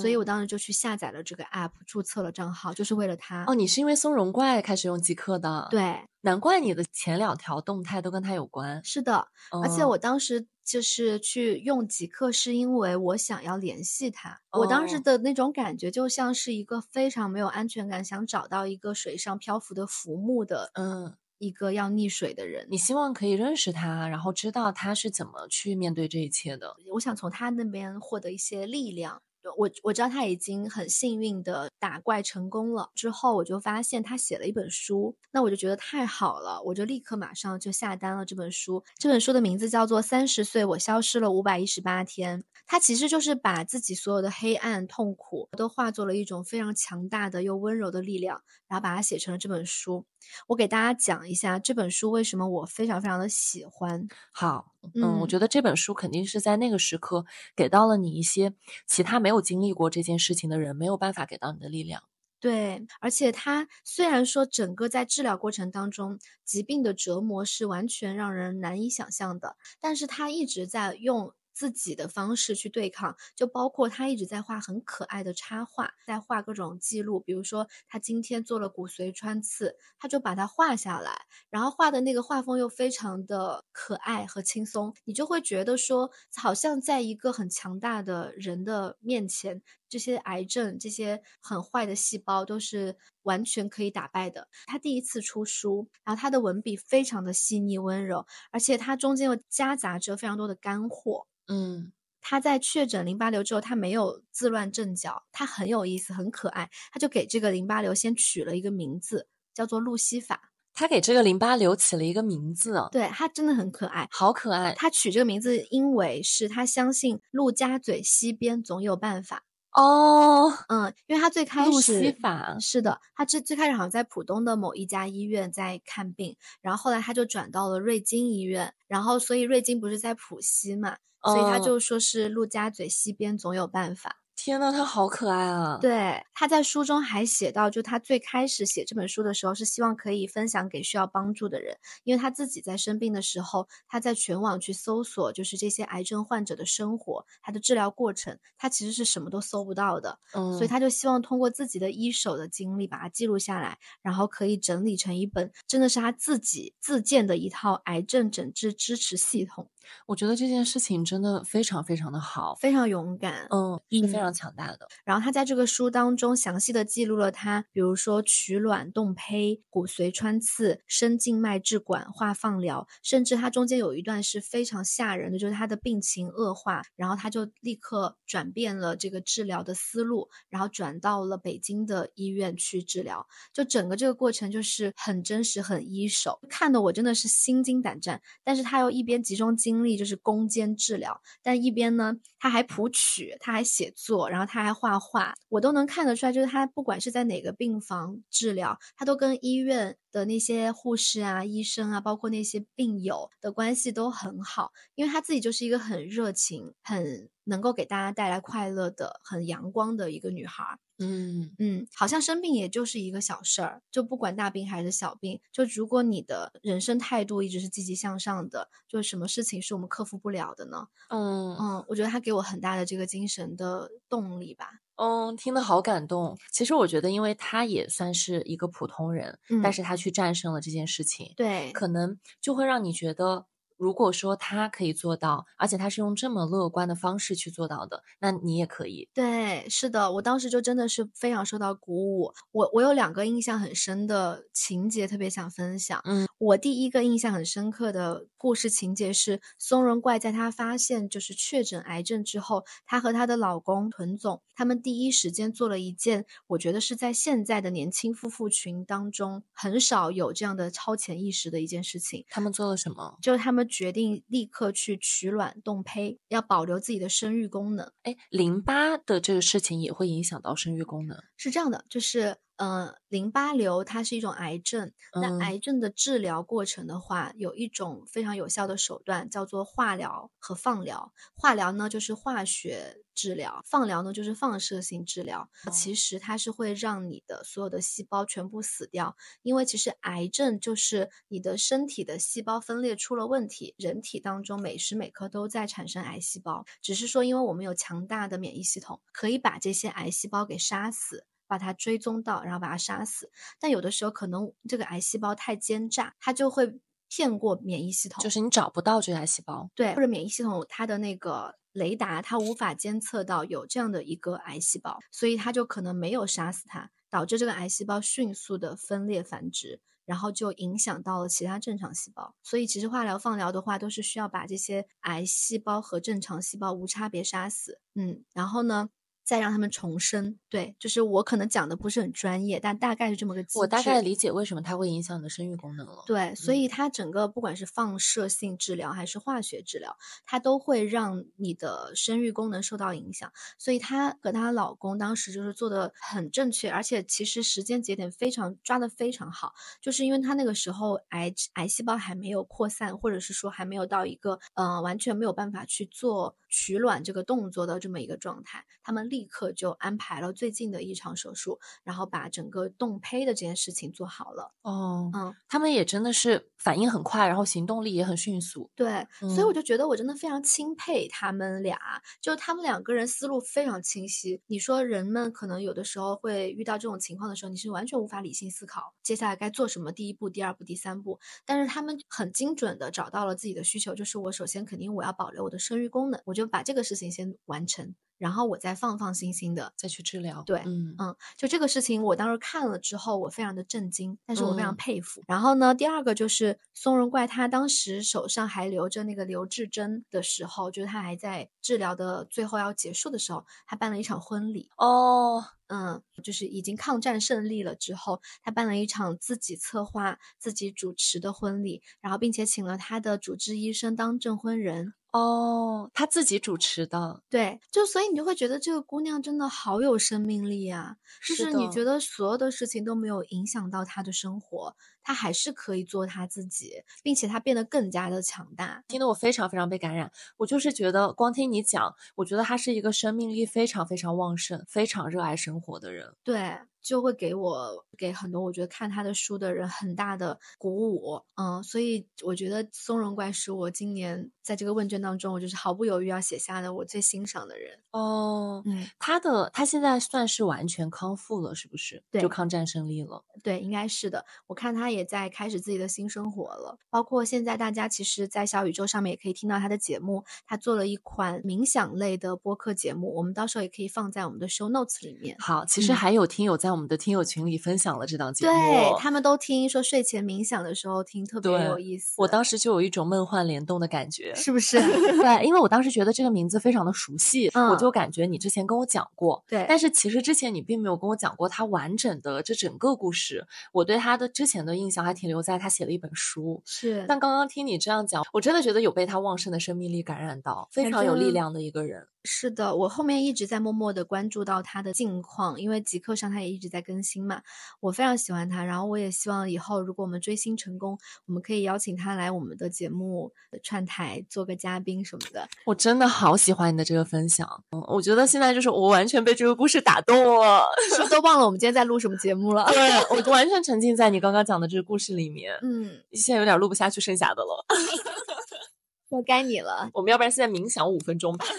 所以嗯我当时就去下载了这个 app，注册了账号，就是为了他。哦，你是因为松茸怪开始用极客的，，对，难怪你的前两条动态都跟他有关。是的，而且嗯我当时就是去用极客，是因为我想要联系他。我当时哦的那种感觉，就像是一个非常没有安全感，想找到一个水上漂浮的浮木的嗯，一个要溺水的人。你希望可以认识他，然后知道他是怎么去面对这一切的。我想从他那边获得一些力量。我我知道他已经很幸运的打怪成功了，之后我就发现他写了一本书，那我就觉得太好了，我就立刻马上就下单了这本书。这本书的名字叫做《三十岁我消失了五百一十八天》，他其实就是把自己所有的黑暗、痛苦都化作了一种非常强大的又温柔的力量，然后把它写成了这本书。我给大家讲一下这本书为什么我非常非常的喜欢。好，嗯，我嗯觉得这本书肯定是在那个时刻给到了你一些其他没有经历过这件事情的人没有办法给到你的力量。对，而且他虽然说整个在治疗过程当中，疾病的折磨是完全让人难以想象的，但是他一直在用自己的方式去对抗，就包括他一直在画很可爱的插画，在画各种记录，比如说他今天做了骨髓穿刺，他就把它画下来，然后画的那个画风又非常的可爱和轻松，你就会觉得说，好像在一个很强大的人的面前，这些癌症、这些很坏的细胞都是完全可以打败的。他第一次出书，然后他的文笔非常的细腻温柔，而且他中间又夹杂着非常多的干货。嗯他在确诊淋巴瘤之后，他没有自乱阵脚，他很有意思，很可爱。他就给这个淋巴瘤先取了一个名字，叫做路西法。他给这个淋巴瘤起了一个名字，啊对，他真的很可爱。好可爱。他取这个名字，因为是他相信陆家嘴西边总有办法。哦，嗯，因为他最开始法是的，他最最开始好像在浦东的某一家医院在看病，然后后来他就转到了瑞金医院，然后所以瑞金不是在浦西嘛，所以他嗯就说是陆家嘴西边总有办法。天呐，他好可爱啊！，对，他在书中还写到，就他最开始写这本书的时候，是希望可以分享给需要帮助的人，因为他自己在生病的时候，他在全网去搜索，就是这些癌症患者的生活，他的治疗过程，他其实是什么都搜不到的，嗯，所以他就希望通过自己的一手的经历把它记录下来，然后可以整理成一本真的是他自己自建的一套癌症诊治支持系统，我觉得这件事情真的非常非常的好，非常勇敢。嗯，是非嗯常强大的。然后他在这个书当中详细的记录了他，比如说取卵、冻胚、骨髓穿刺、深静脉置管、化放疗，甚至他中间有一段是非常吓人的，就是他的病情恶化，然后他就立刻转变了这个治疗的思路，然后转到了北京的医院去治疗。就整个这个过程就是很真实、很一手，看得我真的是心惊胆战。但是他又一边集中精经历就是攻坚治疗，但一边呢他还谱曲，他还写作，然后他还画画，我都能看得出来，就是他不管是在哪个病房治疗，他都跟医院的那些护士啊、医生啊，包括那些病友的关系都很好，因为他自己就是一个很热情、很能够给大家带来快乐的、很阳光的一个女孩儿。嗯，嗯，好像生病也就是一个小事儿，就不管大病还是小病，就如果你的人生态度一直是积极向上的，就什么事情是我们克服不了的呢？嗯嗯，我觉得他给我很大的这个精神的动力吧。嗯，听得好感动。其实我觉得，因为他也算是一个普通人，但嗯是他去战胜了这件事情，对，可能就会让你觉得，如果说他可以做到，而且他是用这么乐观的方式去做到的，那你也可以。对，是的，我当时就真的是非常受到鼓舞。我我有两个印象很深的情节，特别想分享。嗯，我第一个印象很深刻的故事情节是松仁怪在她发现就是确诊癌症之后，她和她的老公屯总，他们第一时间做了一件，我觉得是在现在的年轻夫妇群当中很少有这样的超前意识的一件事情。他们做了什么？就是他们决定立刻去取卵冻胚，要保留自己的生育功能。哎，淋巴的这个事情也会影响到生育功能。是这样的，就是呃，淋巴瘤它是一种癌症。那嗯癌症的治疗过程的话，有一种非常有效的手段叫做化疗和放疗。化疗呢就是化学治疗，放疗呢就是放射性治疗。其实它是会让你的所有的细胞全部死掉，因为其实癌症就是你的身体的细胞分裂出了问题，人体当中每时每刻都在产生癌细胞，只是说因为我们有强大的免疫系统，可以把这些癌细胞给杀死。把它追踪到，然后把它杀死。但有的时候可能这个癌细胞太奸诈，它就会骗过免疫系统，就是你找不到这个癌细胞。对，或者免疫系统它的那个雷达它无法监测到有这样的一个癌细胞，所以它就可能没有杀死它，导致这个癌细胞迅速的分裂繁殖。然后就影响到了其他正常细胞，所以其实化疗、放疗的话，都是需要把这些癌细胞和正常细胞无差别杀死。嗯，然后呢，再让他们重生。对，就是我可能讲的不是很专业，但大概是这么个机制。我大概理解为什么它会影响你的生育功能了。对，所嗯以它整个不管是放射性治疗还是化学治疗，它都会让你的生育功能受到影响。所以她和她老公当时就是做的很正确，而且其实时间节点非常抓的非常好，就是因为她那个时候癌癌细胞还没有扩散，或者是说还没有到一个呃完全没有办法去做取卵这个动作的这么一个状态，他们立刻就安排了最近的一场手术，然后把整个冻胚的这件事情做好了。哦，嗯，他们也真的是反应很快，然后行动力也很迅速。对，所以我嗯就觉得我真的非常钦佩他们俩，就他们两个人思路非常清晰。你说人们可能有的时候会遇到这种情况的时候，你是完全无法理性思考接下来该做什么，第一步、第二步、第三步。但是他们很精准的找到了自己的需求，就是我首先肯定我要保留我的生育功能，我就把这个事情先完成，然后我再放放心心的再去治疗。对嗯嗯，就这个事情，我当时看了之后，我非常的震惊，但是我非常嗯佩服。然后呢，第二个就是松仁怪，他当时手上还留着那个留置针的时候，就是他还在治疗的最后要结束的时候，他办了一场婚礼。哦，嗯，就是已经抗战胜利了之后，他办了一场自己策划、自己主持的婚礼，然后并且请了他的主治医生当证婚人。哦，她自己主持的，对，就所以你就会觉得这个姑娘真的好有生命力啊！就是是你觉得所有的事情都没有影响到她的生活，她还是可以做他自己，并且他变得更加的强大。听得我非常非常被感染。我就是觉得，光听你讲，我觉得他是一个生命力非常非常旺盛、非常热爱生活的人。对，就会给我给很多我觉得看他的书的人很大的鼓舞，嗯，所以我觉得松茸怪是我今年在这个问卷当中，我就是毫不犹豫要写下的我最欣赏的人。哦，嗯，他的他现在算是完全康复了，是不是？对就抗战胜利了。对，应该是的。我看他也在开始自己的新生活了，包括现在大家其实，在小宇宙上面也可以听到他的节目，他做了一款冥想类的播客节目，我们到时候也可以放在我们的 show notes 里面。好，其实嗯还有听友在我们的听友群里分享了这档节目，对他们都听说睡前冥想的时候听特别有意思，我当时就有一种梦幻联动的感觉。是不是？对，因为我当时觉得这个名字非常的熟悉，我嗯就感觉你之前跟我讲过，对但是其实之前你并没有跟我讲过他完整的这整个故事。我对他的之前的印象还停留在他写了一本书，是，但刚刚听你这样讲，我真的觉得有被他旺盛的生命力感染到，非常有力量的一个人。是的，我后面一直在默默的关注到他的近况，因为极客上他也一直在更新嘛，我非常喜欢他，然后我也希望以后如果我们追星成功，我们可以邀请他来我们的节目串台做个嘉宾什么的。我真的好喜欢你的这个分享，嗯我觉得现在就是我完全被这个故事打动了，是不是都忘了我们今天在录什么节目了？对我完全沉浸在你刚刚讲的这个故事里面，嗯，现在有点录不下去剩下的了。<laughs> 那该你了。我们要不然现在冥想五分钟吧？<laughs>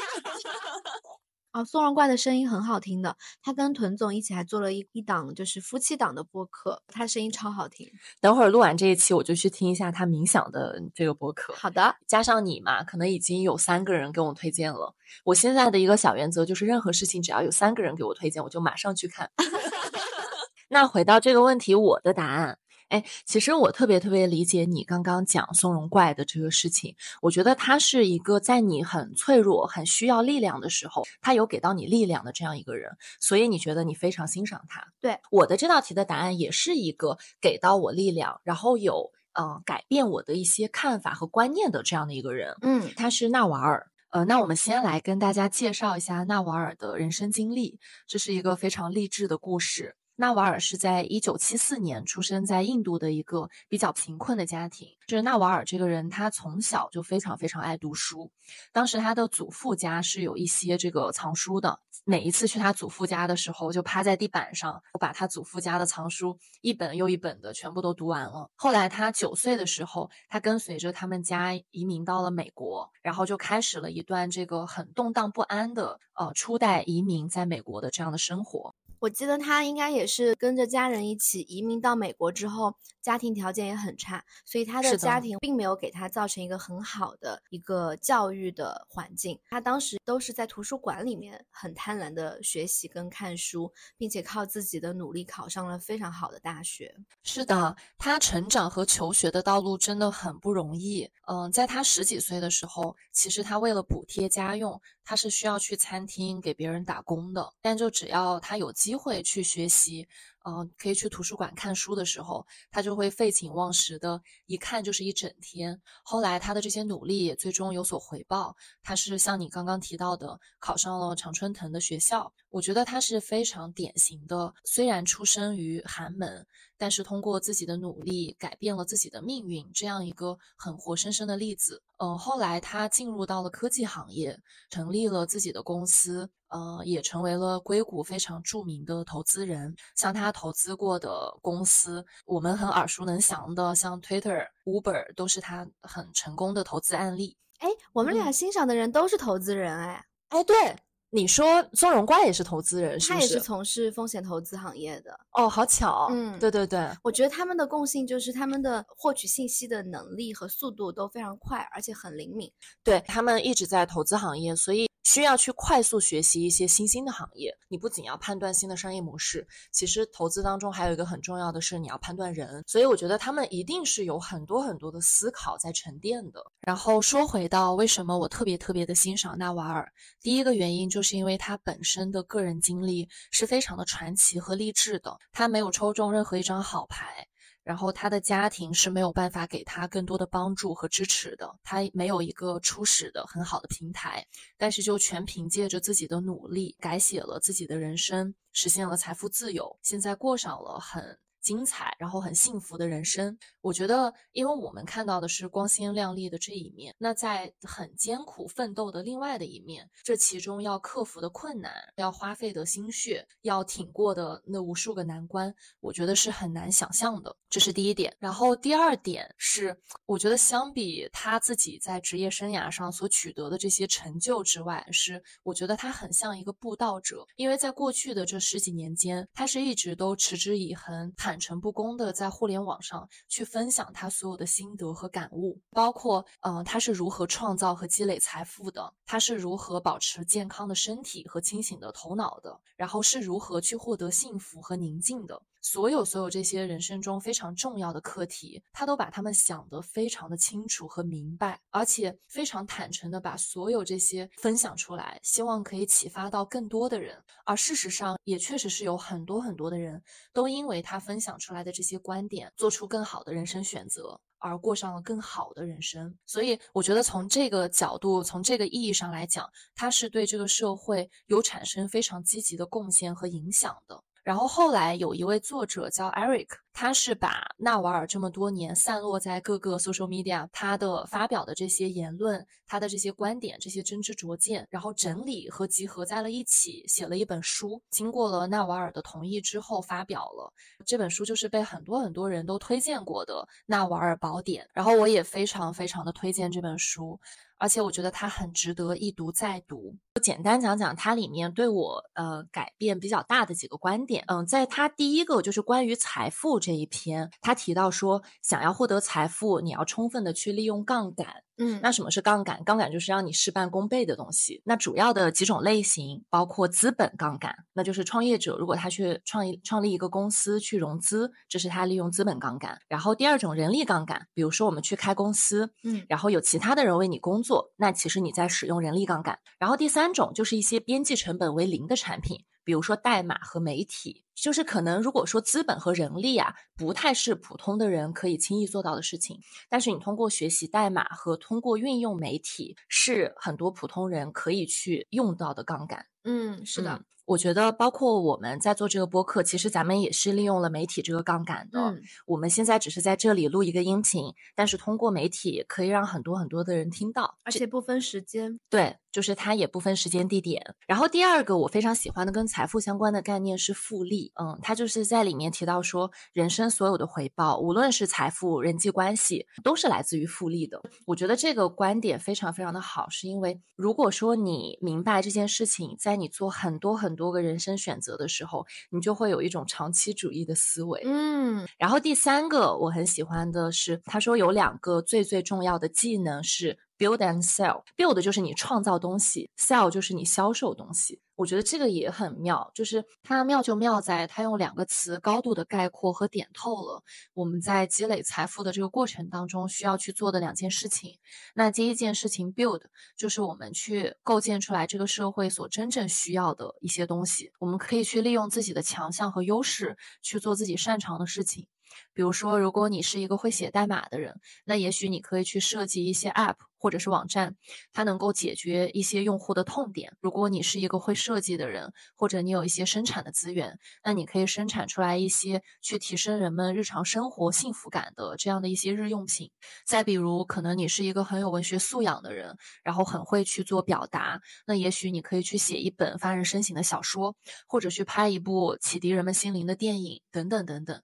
哦，宋荣怪的声音很好听的，他跟屯总一起还做了一一档就是夫妻档的播客，他声音超好听。等会儿录完这一期，我就去听一下他冥想的这个播客。好的，加上你嘛，可能已经有三个人给我推荐了。我现在的一个小原则就是，任何事情只要有三个人给我推荐，我就马上去看。<laughs> 那回到这个问题，我的答案，哎，其实我特别特别理解你刚刚讲松茸怪的这个事情。我觉得他是一个在你很脆弱、很需要力量的时候，他有给到你力量的这样一个人，所以你觉得你非常欣赏他。对我的这道题的答案也是一个给到我力量，然后有呃改变我的一些看法和观念的这样的一个人。嗯，他是纳瓦尔。呃，那我们先来跟大家介绍一下纳瓦尔的人生经历。这是一个非常励志的故事。纳瓦尔是在一九七四年出生在印度的一个比较贫困的家庭。就是纳瓦尔这个人，他从小就非常非常爱读书。当时他的祖父家是有一些这个藏书的，每一次去他祖父家的时候，就趴在地板上，把他祖父家的藏书一本又一本的全部都读完了。后来他九岁的时候，他跟随着他们家移民到了美国，然后就开始了一段这个很动荡不安的呃初代移民在美国的这样的生活。我记得他应该也是跟着家人一起移民到美国之后，家庭条件也很差，所以他的家庭并没有给他造成一个很好的一个教育的环境。他当时都是在图书馆里面很贪婪的学习跟看书，并且靠自己的努力考上了非常好的大学。是的，他成长和求学的道路真的很不容易。嗯，在他十几岁的时候，其实他为了补贴家用，他是需要去餐厅给别人打工的。但就只要他有机会去学习，嗯，可以去图书馆看书的时候，他就会废寝忘食的，一看就是一整天。后来他的这些努力也最终有所回报，他是像你刚刚提到的，考上了常春藤的学校。我觉得他是非常典型的，虽然出生于寒门。但是通过自己的努力改变了自己的命运，这样一个很活生生的例子。嗯，后来他进入到了科技行业，成立了自己的公司，呃，也成为了硅谷非常著名的投资人。像他投资过的公司，我们很耳熟能详的，像 Twitter、Uber 都是他很成功的投资案例。哎，我们俩嗯欣赏的人都是投资人，哎，哎，对，你说松茸怪也是投资人，是不是？他也是从事风险投资行业的。哦，好巧。嗯对对对，我觉得他们的共性就是他们的获取信息的能力和速度都非常快，而且很灵敏。对他们一直在投资行业，所以需要去快速学习一些新兴的行业。你不仅要判断新的商业模式，其实投资当中还有一个很重要的是你要判断人。所以我觉得他们一定是有很多很多的思考在沉淀的。然后说回到为什么我特别特别的欣赏纳瓦尔，第一个原因就是是因为他本身的个人经历是非常的传奇和励志的，他没有抽中任何一张好牌。然后他的家庭是没有办法给他更多的帮助和支持的，他没有一个初始的很好的平台，但是就全凭借着自己的努力，改写了自己的人生，实现了财富自由，现在过上了很。精彩，然后很幸福的人生。我觉得，因为我们看到的是光鲜亮丽的这一面，那在很艰苦奋斗的另外的一面，这其中要克服的困难，要花费的心血，要挺过的那无数个难关，我觉得是很难想象的。这是第一点。然后第二点是，我觉得相比他自己在职业生涯上所取得的这些成就之外，是我觉得他很像一个布道者，因为在过去的这十几年间，他是一直都持之以恒，坦。坦诚不公的在互联网上去分享他所有的心得和感悟，包括嗯他是如何创造和积累财富的，他是如何保持健康的身体和清醒的头脑的，然后是如何去获得幸福和宁静的。所有所有这些人生中非常重要的课题，他都把他们想得非常的清楚和明白，而且非常坦诚的把所有这些分享出来，希望可以启发到更多的人。而事实上，也确实是有很多很多的人都因为他分享出来的这些观点，做出更好的人生选择，而过上了更好的人生。所以，我觉得从这个角度，从这个意义上来讲，他是对这个社会有产生非常积极的贡献和影响的。然后后来有一位作者叫 Eric，他是把纳瓦尔这么多年散落在各个 social media 他的发表的这些言论、他的这些观点、这些真知灼见，然后整理和集合在了一起，写了一本书。经过了纳瓦尔的同意之后发表了这本书，就是被很多很多人都推荐过的《纳瓦尔宝典》。然后我也非常非常的推荐这本书。而且我觉得它很值得一读再读。简单讲讲它里面对我呃改变比较大的几个观点。嗯，在它第一个就是关于财富这一篇，他提到说，想要获得财富，你要充分的去利用杠杆。嗯，那什么是杠杆？杠杆就是让你事半功倍的东西。那主要的几种类型包括资本杠杆，那就是创业者如果他去创业创立一个公司去融资，这是他利用资本杠杆。然后第二种人力杠杆，比如说我们去开公司，嗯，然后有其他的人为你工作，那其实你在使用人力杠杆。然后第三种就是一些边际成本为零的产品。比如说代码和媒体，就是可能如果说资本和人力啊，不太是普通的人可以轻易做到的事情，但是你通过学习代码和通过运用媒体，是很多普通人可以去用到的杠杆。嗯，是的。我觉得，包括我们在做这个播客，其实咱们也是利用了媒体这个杠杆的。嗯，我们现在只是在这里录一个音频，但是通过媒体可以让很多很多的人听到，而且不分时间。对，就是它也不分时间地点。然后第二个我非常喜欢的跟财富相关的概念是复利。嗯，它就是在里面提到说，人生所有的回报，无论是财富、人际关系，都是来自于复利的。我觉得这个观点非常非常的好，是因为如果说你明白这件事情，在你做很多很多个人生选择的时候，你就会有一种长期主义的思维。嗯，然后第三个我很喜欢的是，他说有两个最最重要的技能是。Build and sell. Build 就是你创造东西，sell 就是你销售东西。我觉得这个也很妙，就是它妙就妙在它用两个词高度的概括和点透了我们在积累财富的这个过程当中需要去做的两件事情。那第一件事情，build 就是我们去构建出来这个社会所真正需要的一些东西。我们可以去利用自己的强项和优势去做自己擅长的事情。比如说，如果你是一个会写代码的人，那也许你可以去设计一些 App 或者是网站，它能够解决一些用户的痛点。如果你是一个会设计的人，或者你有一些生产的资源，那你可以生产出来一些去提升人们日常生活幸福感的这样的一些日用品。再比如，可能你是一个很有文学素养的人，然后很会去做表达，那也许你可以去写一本发人深省的小说，或者去拍一部启迪人们心灵的电影，等等等等。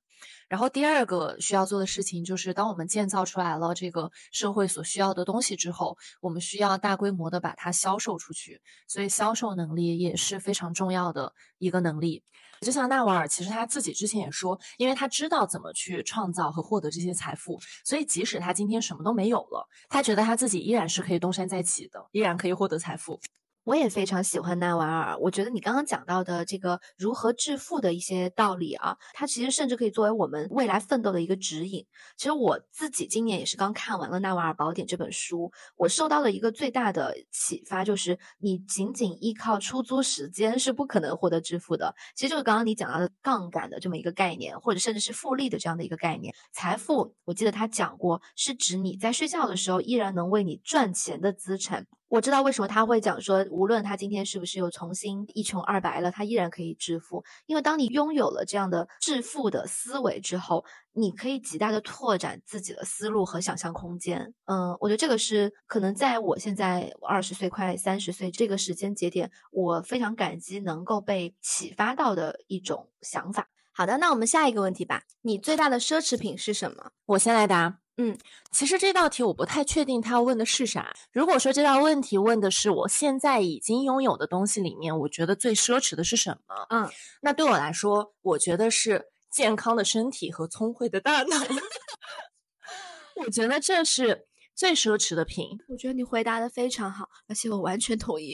然后第二个需要做的事情就是，当我们建造出来了这个社会所需要的东西之后，我们需要大规模的把它销售出去。所以销售能力也是非常重要的一个能力。就像纳瓦尔，其实他自己之前也说，因为他知道怎么去创造和获得这些财富，所以即使他今天什么都没有了，他觉得他自己依然是可以东山再起的，依然可以获得财富。我也非常喜欢纳瓦尔。我觉得你刚刚讲到的这个如何致富的一些道理啊，它其实甚至可以作为我们未来奋斗的一个指引。其实我自己今年也是刚看完了《纳瓦尔宝典》这本书，我受到了一个最大的启发，就是你仅仅依靠出租时间是不可能获得致富的。其实就是刚刚你讲到的杠杆的这么一个概念，或者甚至是复利的这样的一个概念。财富，我记得他讲过，是指你在睡觉的时候依然能为你赚钱的资产。我知道为什么他会讲说，无论他今天是不是又重新一穷二白了，他依然可以致富。因为当你拥有了这样的致富的思维之后，你可以极大的拓展自己的思路和想象空间。嗯，我觉得这个是可能在我现在二十岁快三十岁这个时间节点，我非常感激能够被启发到的一种想法。好的，那我们下一个问题吧。你最大的奢侈品是什么？我先来答。嗯，其实这道题我不太确定他要问的是啥。如果说这道问题问的是我现在已经拥有的东西里面，我觉得最奢侈的是什么？嗯，那对我来说，我觉得是健康的身体和聪慧的大脑。<laughs> 我觉得这是最奢侈的品。我觉得你回答的非常好，而且我完全同意。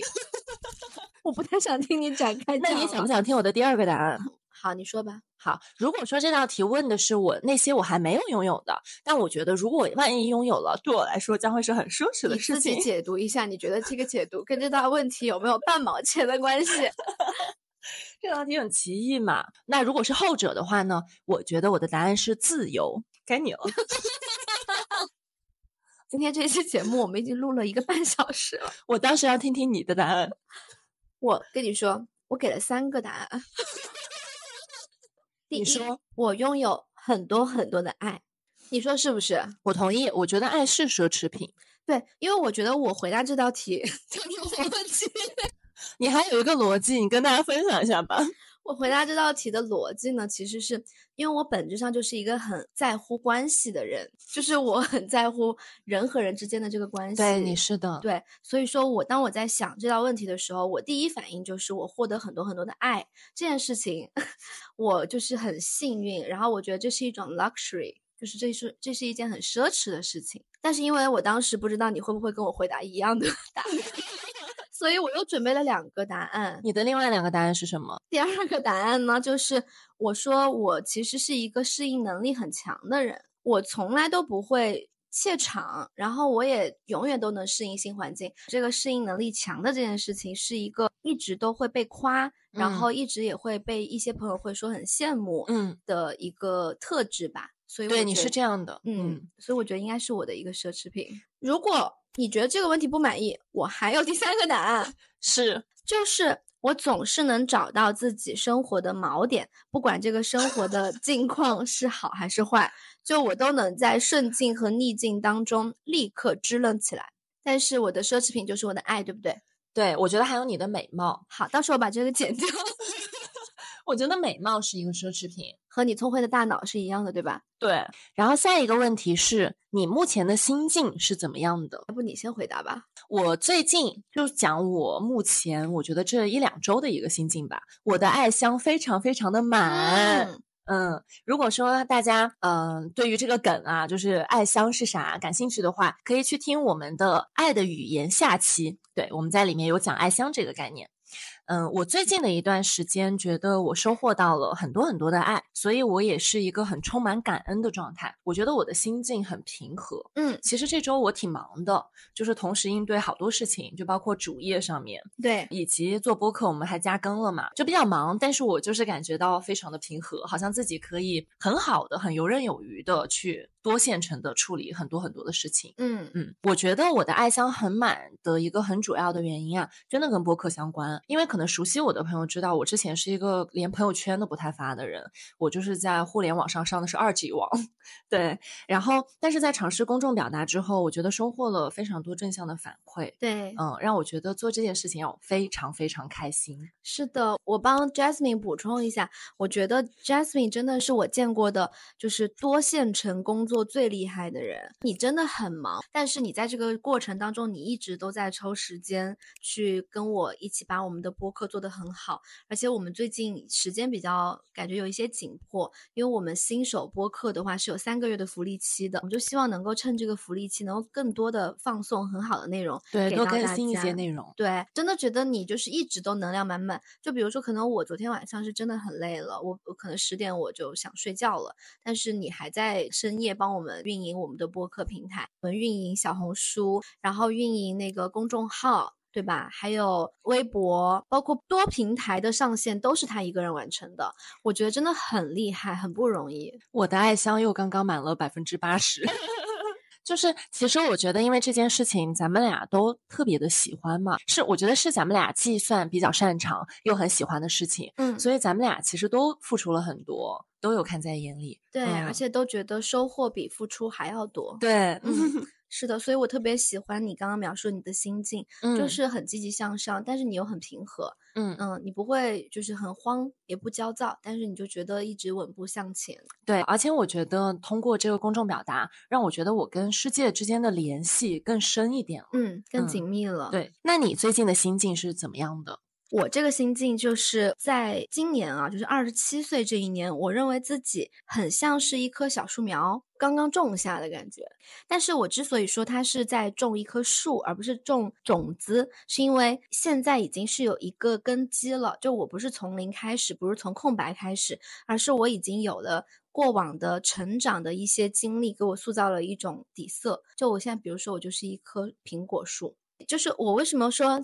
<laughs> 我不太想听你展开。那你想不想听我的第二个答案？好，你说吧。好，如果说这道题问的是我那些我还没有拥有的，但我觉得如果万一拥有了，对我来说将会是很奢侈的事情。自己解读一下，你觉得这个解读跟这道问题有没有半毛钱的关系？<laughs> 这道题很奇异嘛。那如果是后者的话呢？我觉得我的答案是自由。该你了。<laughs> 今天这期节目我们已经录了一个半小时了，我当时要听听你的答案。我跟你说，我给了三个答案。你说我拥有很多很多的爱，你说是不是？我同意，我觉得爱是奢侈品。对，因为我觉得我回答这道题有逻辑。<laughs> 你还有一个逻辑，你跟大家分享一下吧。我回答这道题的逻辑呢，其实是因为我本质上就是一个很在乎关系的人，就是我很在乎人和人之间的这个关系。对，你是的。对，所以说我当我在想这道问题的时候，我第一反应就是我获得很多很多的爱这件事情，<laughs> 我就是很幸运。然后我觉得这是一种 luxury，就是这是这是一件很奢侈的事情。但是因为我当时不知道你会不会跟我回答一样的答案。<laughs> 所以我又准备了两个答案。你的另外两个答案是什么？第二个答案呢，就是我说我其实是一个适应能力很强的人，我从来都不会怯场，然后我也永远都能适应新环境。这个适应能力强的这件事情是一个一直都会被夸，然后一直也会被一些朋友会说很羡慕，嗯的一个特质吧。所以对你是这样的，嗯，所以我觉得应该是我的一个奢侈品。如果你觉得这个问题不满意，我还有第三个答案，<laughs> 是就是我总是能找到自己生活的锚点，不管这个生活的 <laughs> 境况是好还是坏，就我都能在顺境和逆境当中立刻支棱起来。但是我的奢侈品就是我的爱，对不对？对，我觉得还有你的美貌。好，到时候把这个剪掉。<laughs> 我觉得美貌是一个奢侈品，和你聪慧的大脑是一样的，对吧？对。然后下一个问题是你目前的心境是怎么样的？要不你先回答吧。我最近就讲我目前我觉得这一两周的一个心境吧。我的爱箱非常非常的满。嗯，如果说大家嗯对于这个梗啊，就是爱香是啥感兴趣的话，可以去听我们的《爱的语言》下期。对，我们在里面有讲爱香这个概念。嗯，我最近的一段时间觉得我收获到了很多很多的爱，所以我也是一个很充满感恩的状态。我觉得我的心境很平和。嗯，其实这周我挺忙的，就是同时应对好多事情，就包括主页上面，对，以及做播客，我们还加更了嘛，就比较忙。但是我就是感觉到非常的平和，好像自己可以很好的、很游刃有余的去多线程的处理很多很多的事情。嗯嗯，我觉得我的爱箱很满的一个很主要的原因啊，真的跟播客相关，因为。可能熟悉我的朋友知道，我之前是一个连朋友圈都不太发的人。我就是在互联网上上的是二级网，对。然后，但是在尝试公众表达之后，我觉得收获了非常多正向的反馈。对，嗯，让我觉得做这件事情让我非常非常开心。是的，我帮 Jasmine 补充一下，我觉得 Jasmine 真的是我见过的，就是多线程工作最厉害的人。你真的很忙，但是你在这个过程当中，你一直都在抽时间去跟我一起把我们的播。播客做得很好，而且我们最近时间比较感觉有一些紧迫，因为我们新手播客的话是有三个月的福利期的，我们就希望能够趁这个福利期，能够更多的放送很好的内容，对，多更新一些内容。对，真的觉得你就是一直都能量满满。就比如说，可能我昨天晚上是真的很累了，我我可能十点我就想睡觉了，但是你还在深夜帮我们运营我们的播客平台，我们运营小红书，然后运营那个公众号。对吧？还有微博，包括多平台的上线，都是他一个人完成的。我觉得真的很厉害，很不容易。我的爱香又刚刚满了百分之八十，<laughs> 就是其实我觉得，因为这件事情，咱们俩都特别的喜欢嘛，是我觉得是咱们俩计算比较擅长又很喜欢的事情，嗯，所以咱们俩其实都付出了很多，都有看在眼里，对，而且都觉得收获比付出还要多，对，嗯。<laughs> 是的，所以我特别喜欢你刚刚描述你的心境，就是很积极向上，但是你又很平和，嗯嗯，你不会就是很慌，也不焦躁，但是你就觉得一直稳步向前。对，而且我觉得通过这个公众表达，让我觉得我跟世界之间的联系更深一点了，嗯，更紧密了。对，那你最近的心境是怎么样的？我这个心境就是在今年啊，就是二十七岁这一年，我认为自己很像是一棵小树苗，刚刚种下的感觉。但是我之所以说它是在种一棵树，而不是种种子，是因为现在已经是有一个根基了。就我不是从零开始，不是从空白开始，而是我已经有了过往的成长的一些经历，给我塑造了一种底色。就我现在，比如说，我就是一棵苹果树。就是我为什么说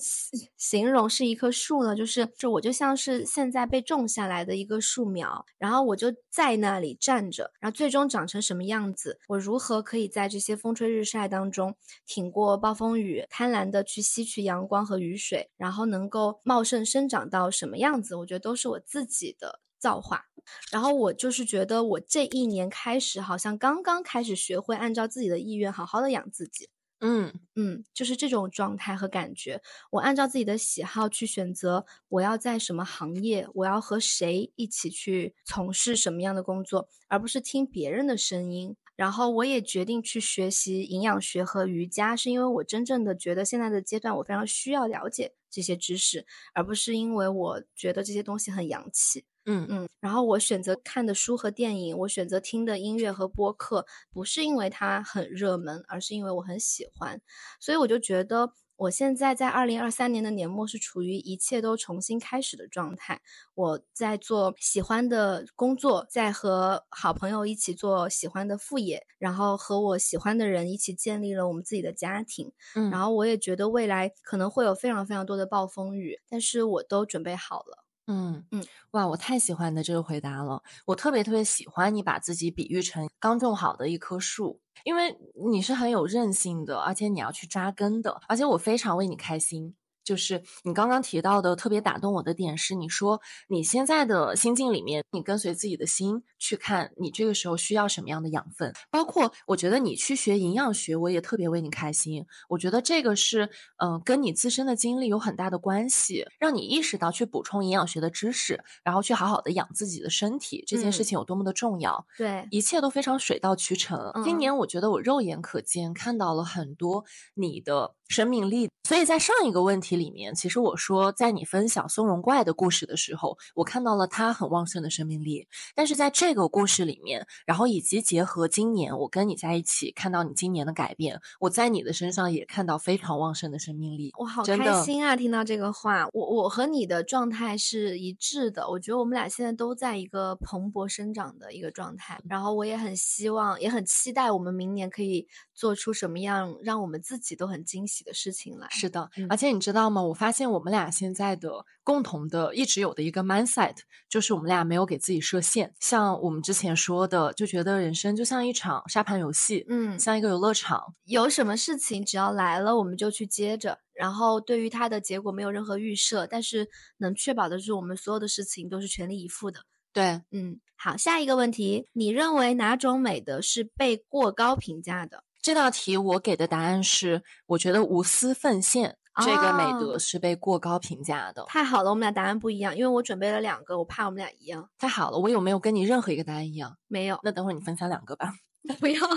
形容是一棵树呢？就是就我就像是现在被种下来的一个树苗，然后我就在那里站着，然后最终长成什么样子，我如何可以在这些风吹日晒当中挺过暴风雨，贪婪的去吸取阳光和雨水，然后能够茂盛生长到什么样子？我觉得都是我自己的造化。然后我就是觉得我这一年开始，好像刚刚开始学会按照自己的意愿好好的养自己。嗯嗯，就是这种状态和感觉。我按照自己的喜好去选择，我要在什么行业，我要和谁一起去从事什么样的工作，而不是听别人的声音。然后我也决定去学习营养学和瑜伽，是因为我真正的觉得现在的阶段我非常需要了解这些知识，而不是因为我觉得这些东西很洋气。嗯嗯，然后我选择看的书和电影，我选择听的音乐和播客，不是因为它很热门，而是因为我很喜欢。所以我就觉得，我现在在二零二三年的年末是处于一切都重新开始的状态。我在做喜欢的工作，在和好朋友一起做喜欢的副业，然后和我喜欢的人一起建立了我们自己的家庭。嗯，然后我也觉得未来可能会有非常非常多的暴风雨，但是我都准备好了。嗯嗯，哇，我太喜欢你的这个回答了。我特别特别喜欢你把自己比喻成刚种好的一棵树，因为你是很有韧性的，而且你要去扎根的，而且我非常为你开心。就是你刚刚提到的特别打动我的点是，你说你现在的心境里面，你跟随自己的心去看，你这个时候需要什么样的养分。包括我觉得你去学营养学，我也特别为你开心。我觉得这个是，嗯，跟你自身的经历有很大的关系，让你意识到去补充营养学的知识，然后去好好的养自己的身体，这件事情有多么的重要。对，一切都非常水到渠成。今年我觉得我肉眼可见看到了很多你的生命力，所以在上一个问题。里面其实我说，在你分享松茸怪的故事的时候，我看到了它很旺盛的生命力。但是在这个故事里面，然后以及结合今年我跟你在一起，看到你今年的改变，我在你的身上也看到非常旺盛的生命力。我好开心啊！听到这个话，我我和你的状态是一致的。我觉得我们俩现在都在一个蓬勃生长的一个状态。然后我也很希望，也很期待我们明年可以做出什么样让我们自己都很惊喜的事情来。是的，而且你知道。吗我发现我们俩现在的共同的一直有的一个 mindset，就是我们俩没有给自己设限。像我们之前说的，就觉得人生就像一场沙盘游戏，嗯，像一个游乐场，有什么事情只要来了，我们就去接着。然后对于它的结果没有任何预设，但是能确保的是，我们所有的事情都是全力以赴的。对，嗯，好，下一个问题，你认为哪种美德是被过高评价的？这道题我给的答案是，我觉得无私奉献。这个美德是被过高评价的。太好了，我们俩答案不一样，因为我准备了两个，我怕我们俩一样。太好了，我有没有跟你任何一个答案一样？没有。那等会儿你分享两个吧。<laughs> 不要。<laughs>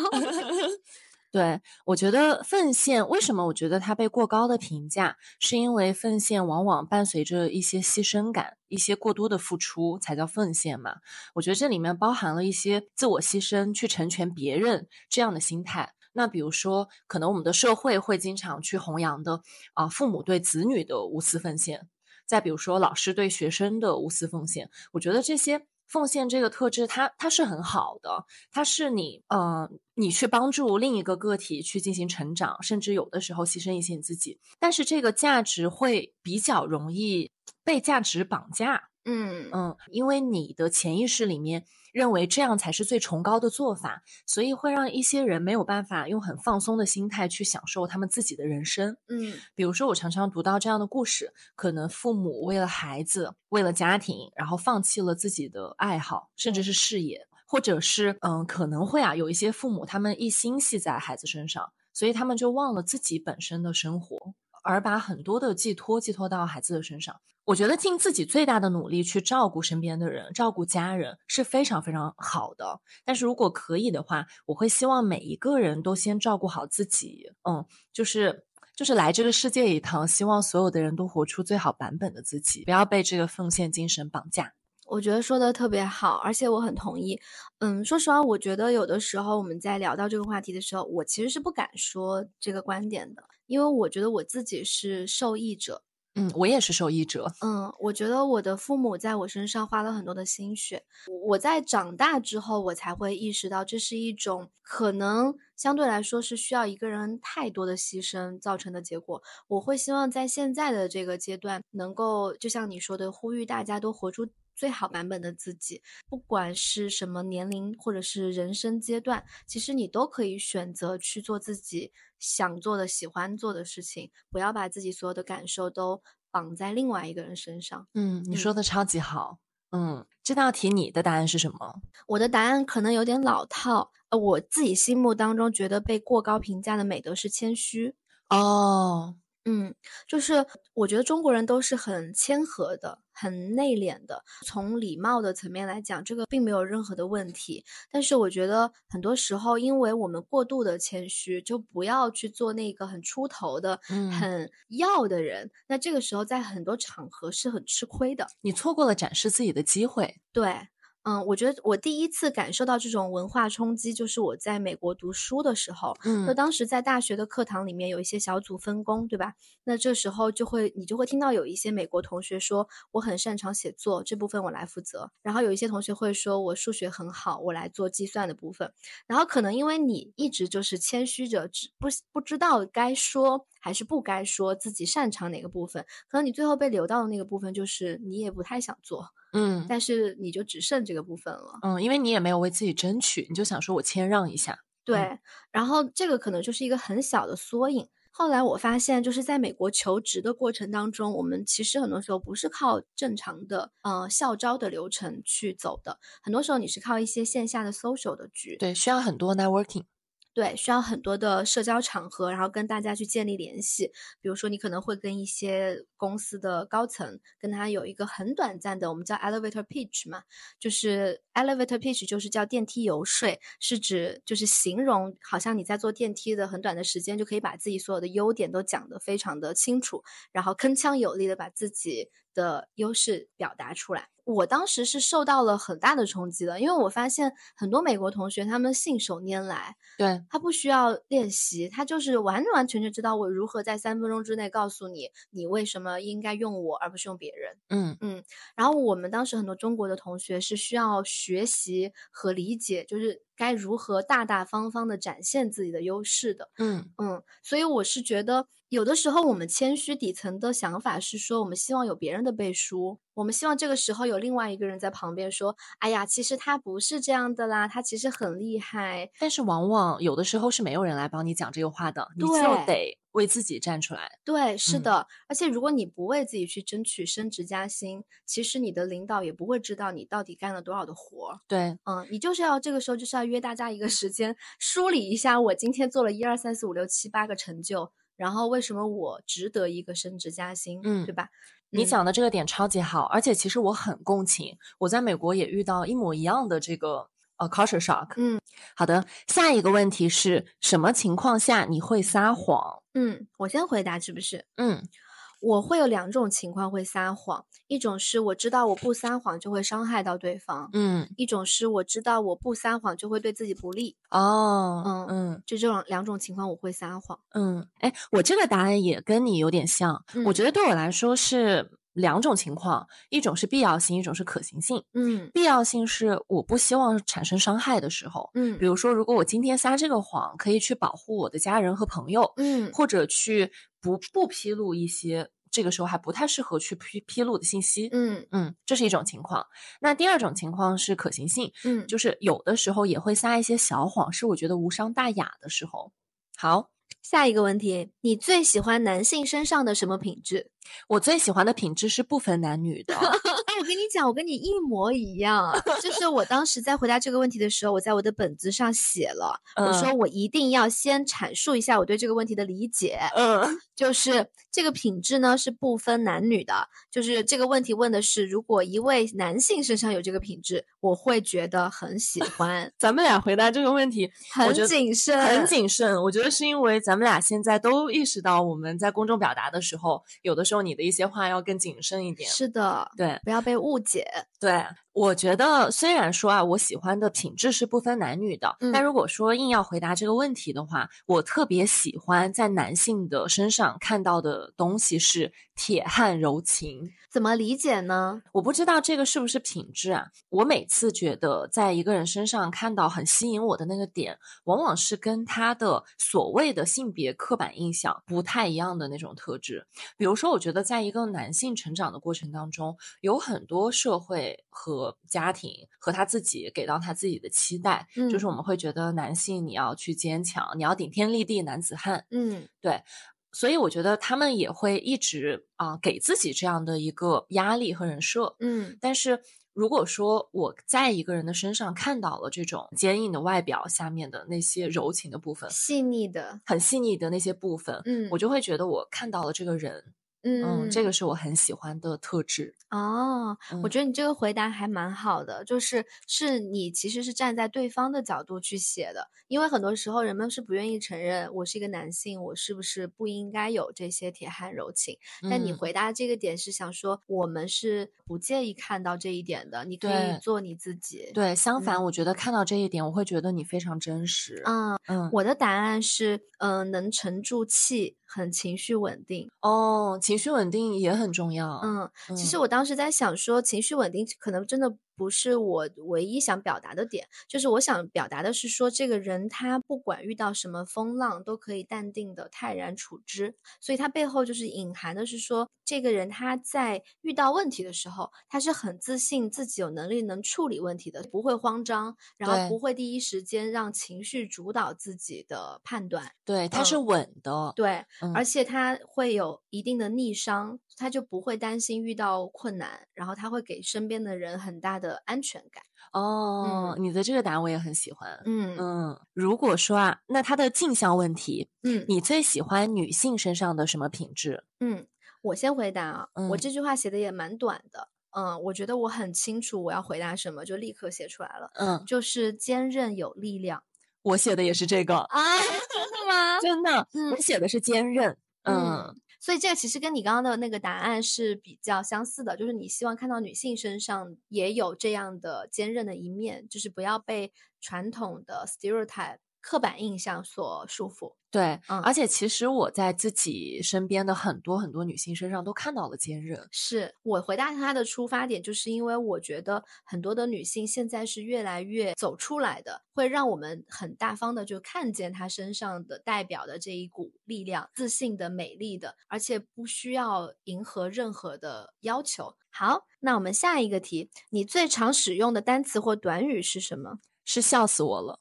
对，我觉得奉献为什么我觉得它被过高的评价，是因为奉献往往伴随着一些牺牲感，一些过多的付出才叫奉献嘛。我觉得这里面包含了一些自我牺牲去成全别人这样的心态。那比如说，可能我们的社会会经常去弘扬的啊，父母对子女的无私奉献，再比如说老师对学生的无私奉献，我觉得这些奉献这个特质，它它是很好的，它是你呃，你去帮助另一个个体去进行成长，甚至有的时候牺牲一些你自己，但是这个价值会比较容易被价值绑架。嗯。嗯，因为你的潜意识里面认为这样才是最崇高的做法，所以会让一些人没有办法用很放松的心态去享受他们自己的人生。嗯。比如说，我常常读到这样的故事，可能父母为了孩子，为了家庭，然后放弃了自己的爱好，甚至是事业，或者是嗯，可能会啊，有一些父母他们一心系在孩子身上，所以他们就忘了自己本身的生活，而把很多的寄托寄托到孩子的身上。我觉得尽自己最大的努力去照顾身边的人，照顾家人是非常非常好的。但是如果可以的话，我会希望每一个人都先照顾好自己。嗯，就是就是来这个世界一趟，希望所有的人都活出最好版本的自己，不要被这个奉献精神绑架。我觉得说的特别好，而且我很同意。嗯，说实话，我觉得有的时候我们在聊到这个话题的时候，我其实是不敢说这个观点的，因为我觉得我自己是受益者。嗯，我也是受益者。嗯，我觉得我的父母在我身上花了很多的心血。我在长大之后，我才会意识到，这是一种可能相对来说是需要一个人太多的牺牲造成的结果。我会希望在现在的这个阶段，能够就像你说的，呼吁大家都活出最好版本的自己。不管是什么年龄或者是人生阶段，其实你都可以选择去做自己想做的、喜欢做的事情，不要把自己所有的感受都绑在另外一个人身上。嗯，你嗯说的超级好。嗯，这道题你的答案是什么？我的答案可能有点老套，呃，我自己心目当中觉得被过高评价的美德是谦虚。哦，嗯，就是我觉得中国人都是很谦和的，很内敛的。从礼貌的层面来讲，这个并没有任何的问题。但是我觉得很多时候，因为我们过度的谦虚，就不要去做那个很出头的、嗯很要的人。那这个时候在很多场合是很吃亏的。你错过了展示自己的机会。对，嗯，我觉得我第一次感受到这种文化冲击，就是我在美国读书的时候。那嗯当时在大学的课堂里面有一些小组分工，对吧？那这时候就会你就会听到有一些美国同学说我很擅长写作，这部分我来负责。然后有一些同学会说我数学很好，我来做计算的部分。然后可能因为你一直就是谦虚着，只不不知道该说还是不该说自己擅长哪个部分，可能你最后被留到的那个部分就是你也不太想做。嗯但是你就只剩这个部分了。嗯，因为你也没有为自己争取，你就想说我谦让一下。对，然后这个可能就是一个很小的缩影。后来我发现，就是在美国求职的过程当中，我们其实很多时候不是靠正常的呃校招的流程去走的，很多时候你是靠一些线下的 social 的局。对，需要很多 networking。对，需要很多的社交场合，然后跟大家去建立联系。比如说，你可能会跟一些公司的高层跟他有一个很短暂的，我们叫 elevator pitch 嘛，就是 elevator pitch 就是叫电梯游说，是指就是形容好像你在坐电梯的很短的时间就可以把自己所有的优点都讲得非常的清楚，然后铿锵有力的把自己的优势表达出来。我当时是受到了很大的冲击的，因为我发现很多美国同学他们信手拈来，对，他不需要练习，他就是完完全全知道我如何在三分钟之内告诉你，你为什么应该用我而不是用别人。嗯嗯然后我们当时很多中国的同学是需要学习和理解，就是该如何大大方方的展现自己的优势的。嗯嗯，所以我是觉得，有的时候我们谦虚底层的想法是说，我们希望有别人的背书，我们希望这个时候有另外一个人在旁边说：“哎呀，其实他不是这样的啦，他其实很厉害。但是往往有的时候是没有人来帮你讲这个话的，你就对得为自己站出来。”对，是嗯的，而且如果你不为自己去争取升职加薪，其实你的领导也不会知道你到底干了多少的活儿。对，嗯，你就是要这个时候就是要约大家一个时间，梳理一下我今天做了一二三四五六七八个成就，然后为什么我值得一个升职加薪，嗯对吧？你嗯讲的这个点超级好，而且其实我很共情，我在美国也遇到一模一样的这个呃 culture shock。嗯好的，下一个问题是什么情况下你会撒谎？嗯，我先回答是不是？嗯我会有两种情况会撒谎，一种是我知道我不撒谎就会伤害到对方，嗯一种是我知道我不撒谎就会对自己不利。哦嗯嗯就这种两种情况我会撒谎。嗯，哎，我这个答案也跟你有点像，我嗯觉得对我来说是两种情况，一种是必要性，一种是可行性。嗯必要性是我不希望产生伤害的时候，嗯比如说，如果我今天撒这个谎，可以去保护我的家人和朋友，嗯或者去不不披露一些这个时候还不太适合去披披露的信息。嗯嗯，这是一种情况。那第二种情况是可行性，嗯，就是有的时候也会撒一些小谎，是我觉得无伤大雅的时候。好，下一个问题，你最喜欢男性身上的什么品质？我最喜欢的品质是不分男女的。<laughs> 哎，我跟你讲，我跟你一模一样。就是我当时在回答这个问题的时候，我在我的本子上写了，我说嗯我一定要先阐述一下我对这个问题的理解。嗯就是这个品质呢是不分男女的，就是这个问题问的是，如果一位男性身上有这个品质，我会觉得很喜欢，咱们俩回答这个问题很谨慎，很谨慎。我觉得是因为咱们俩现在都意识到，我们在公众表达的时候，有的时候你的一些话要更谨慎一点。是的，对不要被误解。对，我觉得虽然说啊，我喜欢的品质是不分男女的，但嗯如果说硬要回答这个问题的话，我特别喜欢在男性的身上看到的东西是铁汉柔情。怎么理解呢？我不知道这个是不是品质啊？我每次觉得在一个人身上看到很吸引我的那个点，往往是跟他的所谓的性别刻板印象不太一样的那种特质。比如说，我觉得在一个男性成长的过程当中，有很多社会和家庭和他自己给到他自己的期待，就是嗯我们会觉得男性你要去坚强，你要顶天立地男子汉，嗯对，所以我觉得他们也会一直啊、给自己这样的一个压力和人设。嗯但是如果说我在一个人的身上看到了这种坚硬的外表下面的那些柔情的部分，细腻的，很细腻的那些部分，嗯我就会觉得我看到了这个人，嗯，这个是我很喜欢的特质。哦，我嗯觉得你这个回答还蛮好的，就是是你其实是站在对方的角度去写的，因为很多时候人们是不愿意承认我是一个男性，我是不是不应该有这些铁汉柔情？但你嗯回答这个点是想说，我们是不介意看到这一点的，你可以做你自己。，对，相反，嗯我觉得看到这一点，我会觉得你非常真实。嗯，嗯，我的答案是，嗯、能沉住气，很情绪稳定。哦，情绪稳定也很重要。嗯，其实嗯我当时在想说，情绪稳定可能真的不是我唯一想表达的点，就是我想表达的是说，这个人他不管遇到什么风浪，都可以淡定的泰然处之，所以他背后就是隐含的是说，这个人他在遇到问题的时候，他是很自信自己有能力能处理问题的，不会慌张，然后不会第一时间让情绪主导自己的判断。对，他是嗯稳的。对，嗯而且他会有一定的逆商，他就不会担心遇到困难，然后他会给身边的人很大的安全感。哦，你的这个答案我也很喜欢。嗯嗯，如果说啊，那他的镜像问题，嗯你最喜欢女性身上的什么品质？嗯，我先回答啊，我嗯这句话写的也蛮短的。嗯，我觉得我很清楚我要回答什么，就立刻写出来了，嗯，就是坚韧有力量我写的也是这个，啊，<laughs> 真的吗？真的，我嗯写的是坚韧。嗯嗯，所以这个其实跟你刚刚的那个答案是比较相似的，就是你希望看到女性身上也有这样的坚韧的一面，就是不要被传统的 stereotype 刻板印象所束缚。对，嗯而且其实我在自己身边的很多很多女性身上都看到了坚韧。是我回答她的出发点，就是因为我觉得很多的女性现在是越来越走出来的，会让我们很大方的就看见她身上的代表的这一股力量，自信的、美丽的，而且不需要迎合任何的要求。好，那我们下一个题，你最常使用的单词或短语是什么？是笑死我了。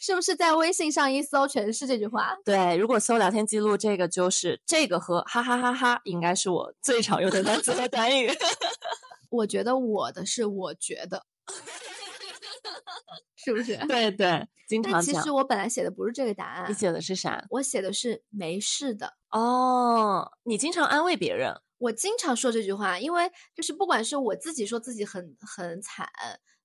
是不是在微信上一搜全是这句话？对，如果搜聊天记录，这个就是这个和哈哈哈哈，应该是我最常用的单词和短语。<laughs> 我觉得我的是我觉得，是不是？对对，经常其实。我本来写的不是这个答案你，写的是啥？我写的是没事的。哦，你经常安慰别人。我经常说这句话，因为就是不管是我自己说自己很很惨，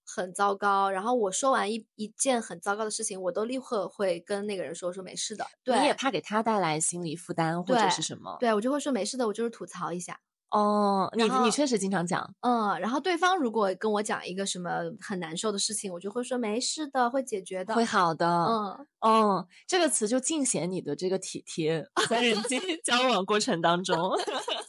很糟糕，然后我说完一一件很糟糕的事情，我都立刻会跟那个人说说没事的。对，你也怕给他带来心理负担或者是什么？对我就会说没事的，我就是吐槽一下。哦，你你确实经常讲，嗯，然后对方如果跟我讲一个什么很难受的事情，我就会说没事的，会解决的，会好的，嗯嗯，这个词就尽显你的这个体贴，在人际 <laughs> 交往过程当中。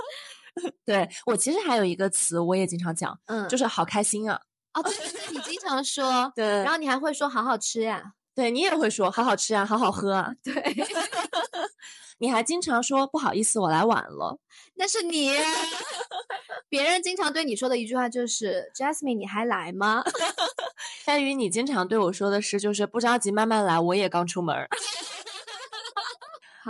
<laughs> 对我其实还有一个词，我也经常讲，嗯，就是好开心啊，哦，对对对，你经常说，对，然后你还会说好好吃呀，对你也会说好好吃啊，好好喝啊，对。<laughs> 你还经常说不好意思，我来晚了。那是你，别人经常对你说的一句话就是 “Jasmine，你还来吗？” <laughs> 但于你经常对我说的是，就是不着急，慢慢来，我也刚出门。<laughs>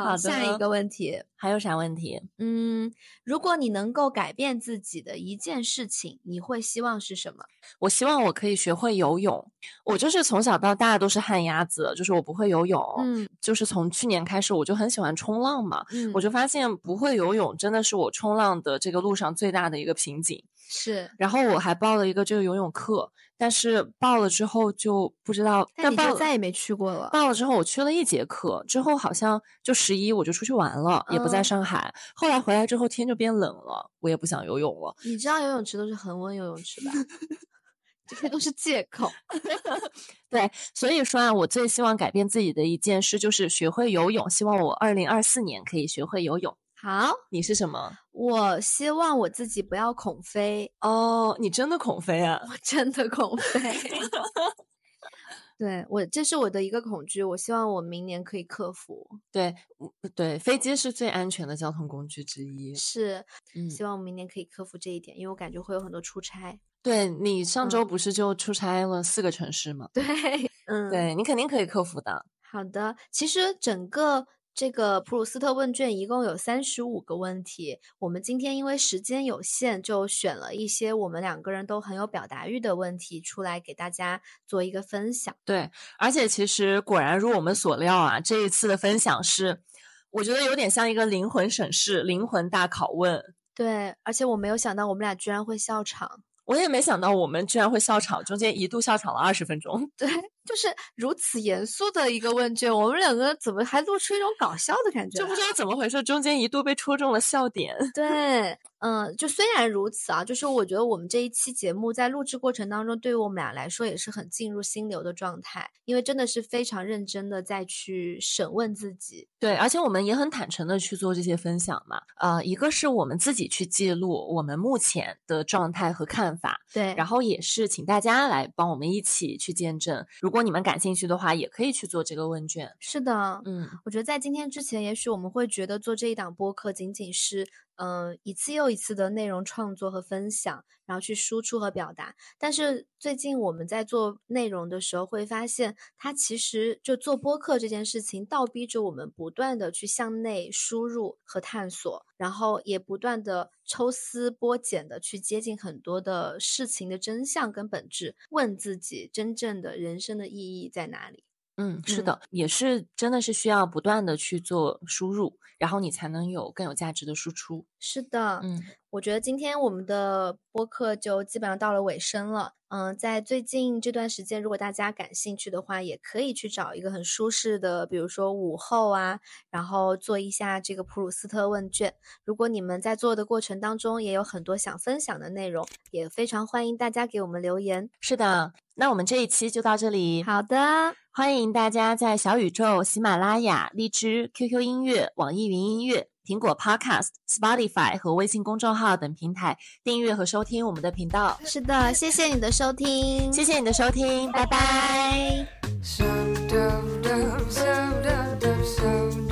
好，下一个问题还有啥问题？嗯，如果你能够改变自己的一件事情，你会希望是什么？我希望我可以学会游泳。我就是从小到大都是旱鸭子，就是我不会游泳。嗯，就是从去年开始，我就很喜欢冲浪嘛。嗯，我就发现不会游泳真的是我冲浪的这个路上最大的一个瓶颈。是，然后我还报了一个这个游泳课，但是报了之后就不知道，但你就再也没去过了。报了之后我去了一节课，之后好像就十一我就出去玩了，也不在上海。后来回来之后天就变冷了，我也不想游泳了。你知道游泳池都是恒温游泳池吧？<laughs> 这些都是借口。<laughs> 对，所以说啊，我最希望改变自己的一件事就是学会游泳，希望我二零二四年可以学会游泳。好，你是什么？我希望我自己不要恐飞哦。你真的恐飞啊？我真的恐飞。<laughs> 对我，这是我的一个恐惧。我希望我明年可以克服。对，对，飞机是最安全的交通工具之一。是，嗯希望我明年可以克服这一点，因为我感觉会有很多出差。对你上周不是就出差了四个城市吗？对，嗯，对你肯定可以克服的。好的，其实整个。这个普鲁斯特问卷一共有三十五个问题，我们今天因为时间有限，就选了一些我们两个人都很有表达欲的问题出来给大家做一个分享。对，而且其实果然如我们所料啊，这一次的分享是，我觉得有点像一个灵魂审视、灵魂大拷问。对，而且我没有想到我们俩居然会笑场。我也没想到我们居然会笑场，中间一度笑场了二十分钟。对，<laughs> 就是如此严肃的一个问卷，我们两个怎么还露出一种搞笑的感觉？就不知道怎么回事，中间一度被戳中了笑点。<laughs> 对。嗯，就虽然如此啊，就是我觉得我们这一期节目在录制过程当中，对于我们俩来说也是很进入心流的状态，因为真的是非常认真的在去审问自己。对，而且我们也很坦诚的去做这些分享嘛。呃，一个是我们自己去记录我们目前的状态和看法，对，然后也是请大家来帮我们一起去见证。如果你们感兴趣的话，也可以去做这个问卷。是的，嗯，我觉得在今天之前，也许我们会觉得做这一档播客仅仅是。嗯，一次又一次的内容创作和分享，然后去输出和表达。但是最近我们在做内容的时候，会发现它其实就做播客这件事情，倒逼着我们不断的去向内输入和探索，然后也不断的抽丝剥茧的去接近很多的事情的真相跟本质，问自己真正的人生的意义在哪里。嗯，是的，也是真的是需要不断的去做输入，然后你才能有更有价值的输出。是的，嗯，我觉得今天我们的播客就基本上到了尾声了。嗯，在最近这段时间，如果大家感兴趣的话，也可以去找一个很舒适的，比如说午后啊，然后做一下这个普鲁斯特问卷。如果你们在做的过程当中也有很多想分享的内容，也非常欢迎大家给我们留言。是的，那我们这一期就到这里。好的。欢迎大家在小宇宙喜马拉雅荔枝 qq 音乐网易云音乐苹果 Podcast、Spotify 和微信公众号等平台订阅和收听我们的频道。是的谢谢你的收听。谢谢你的收听拜拜。So so so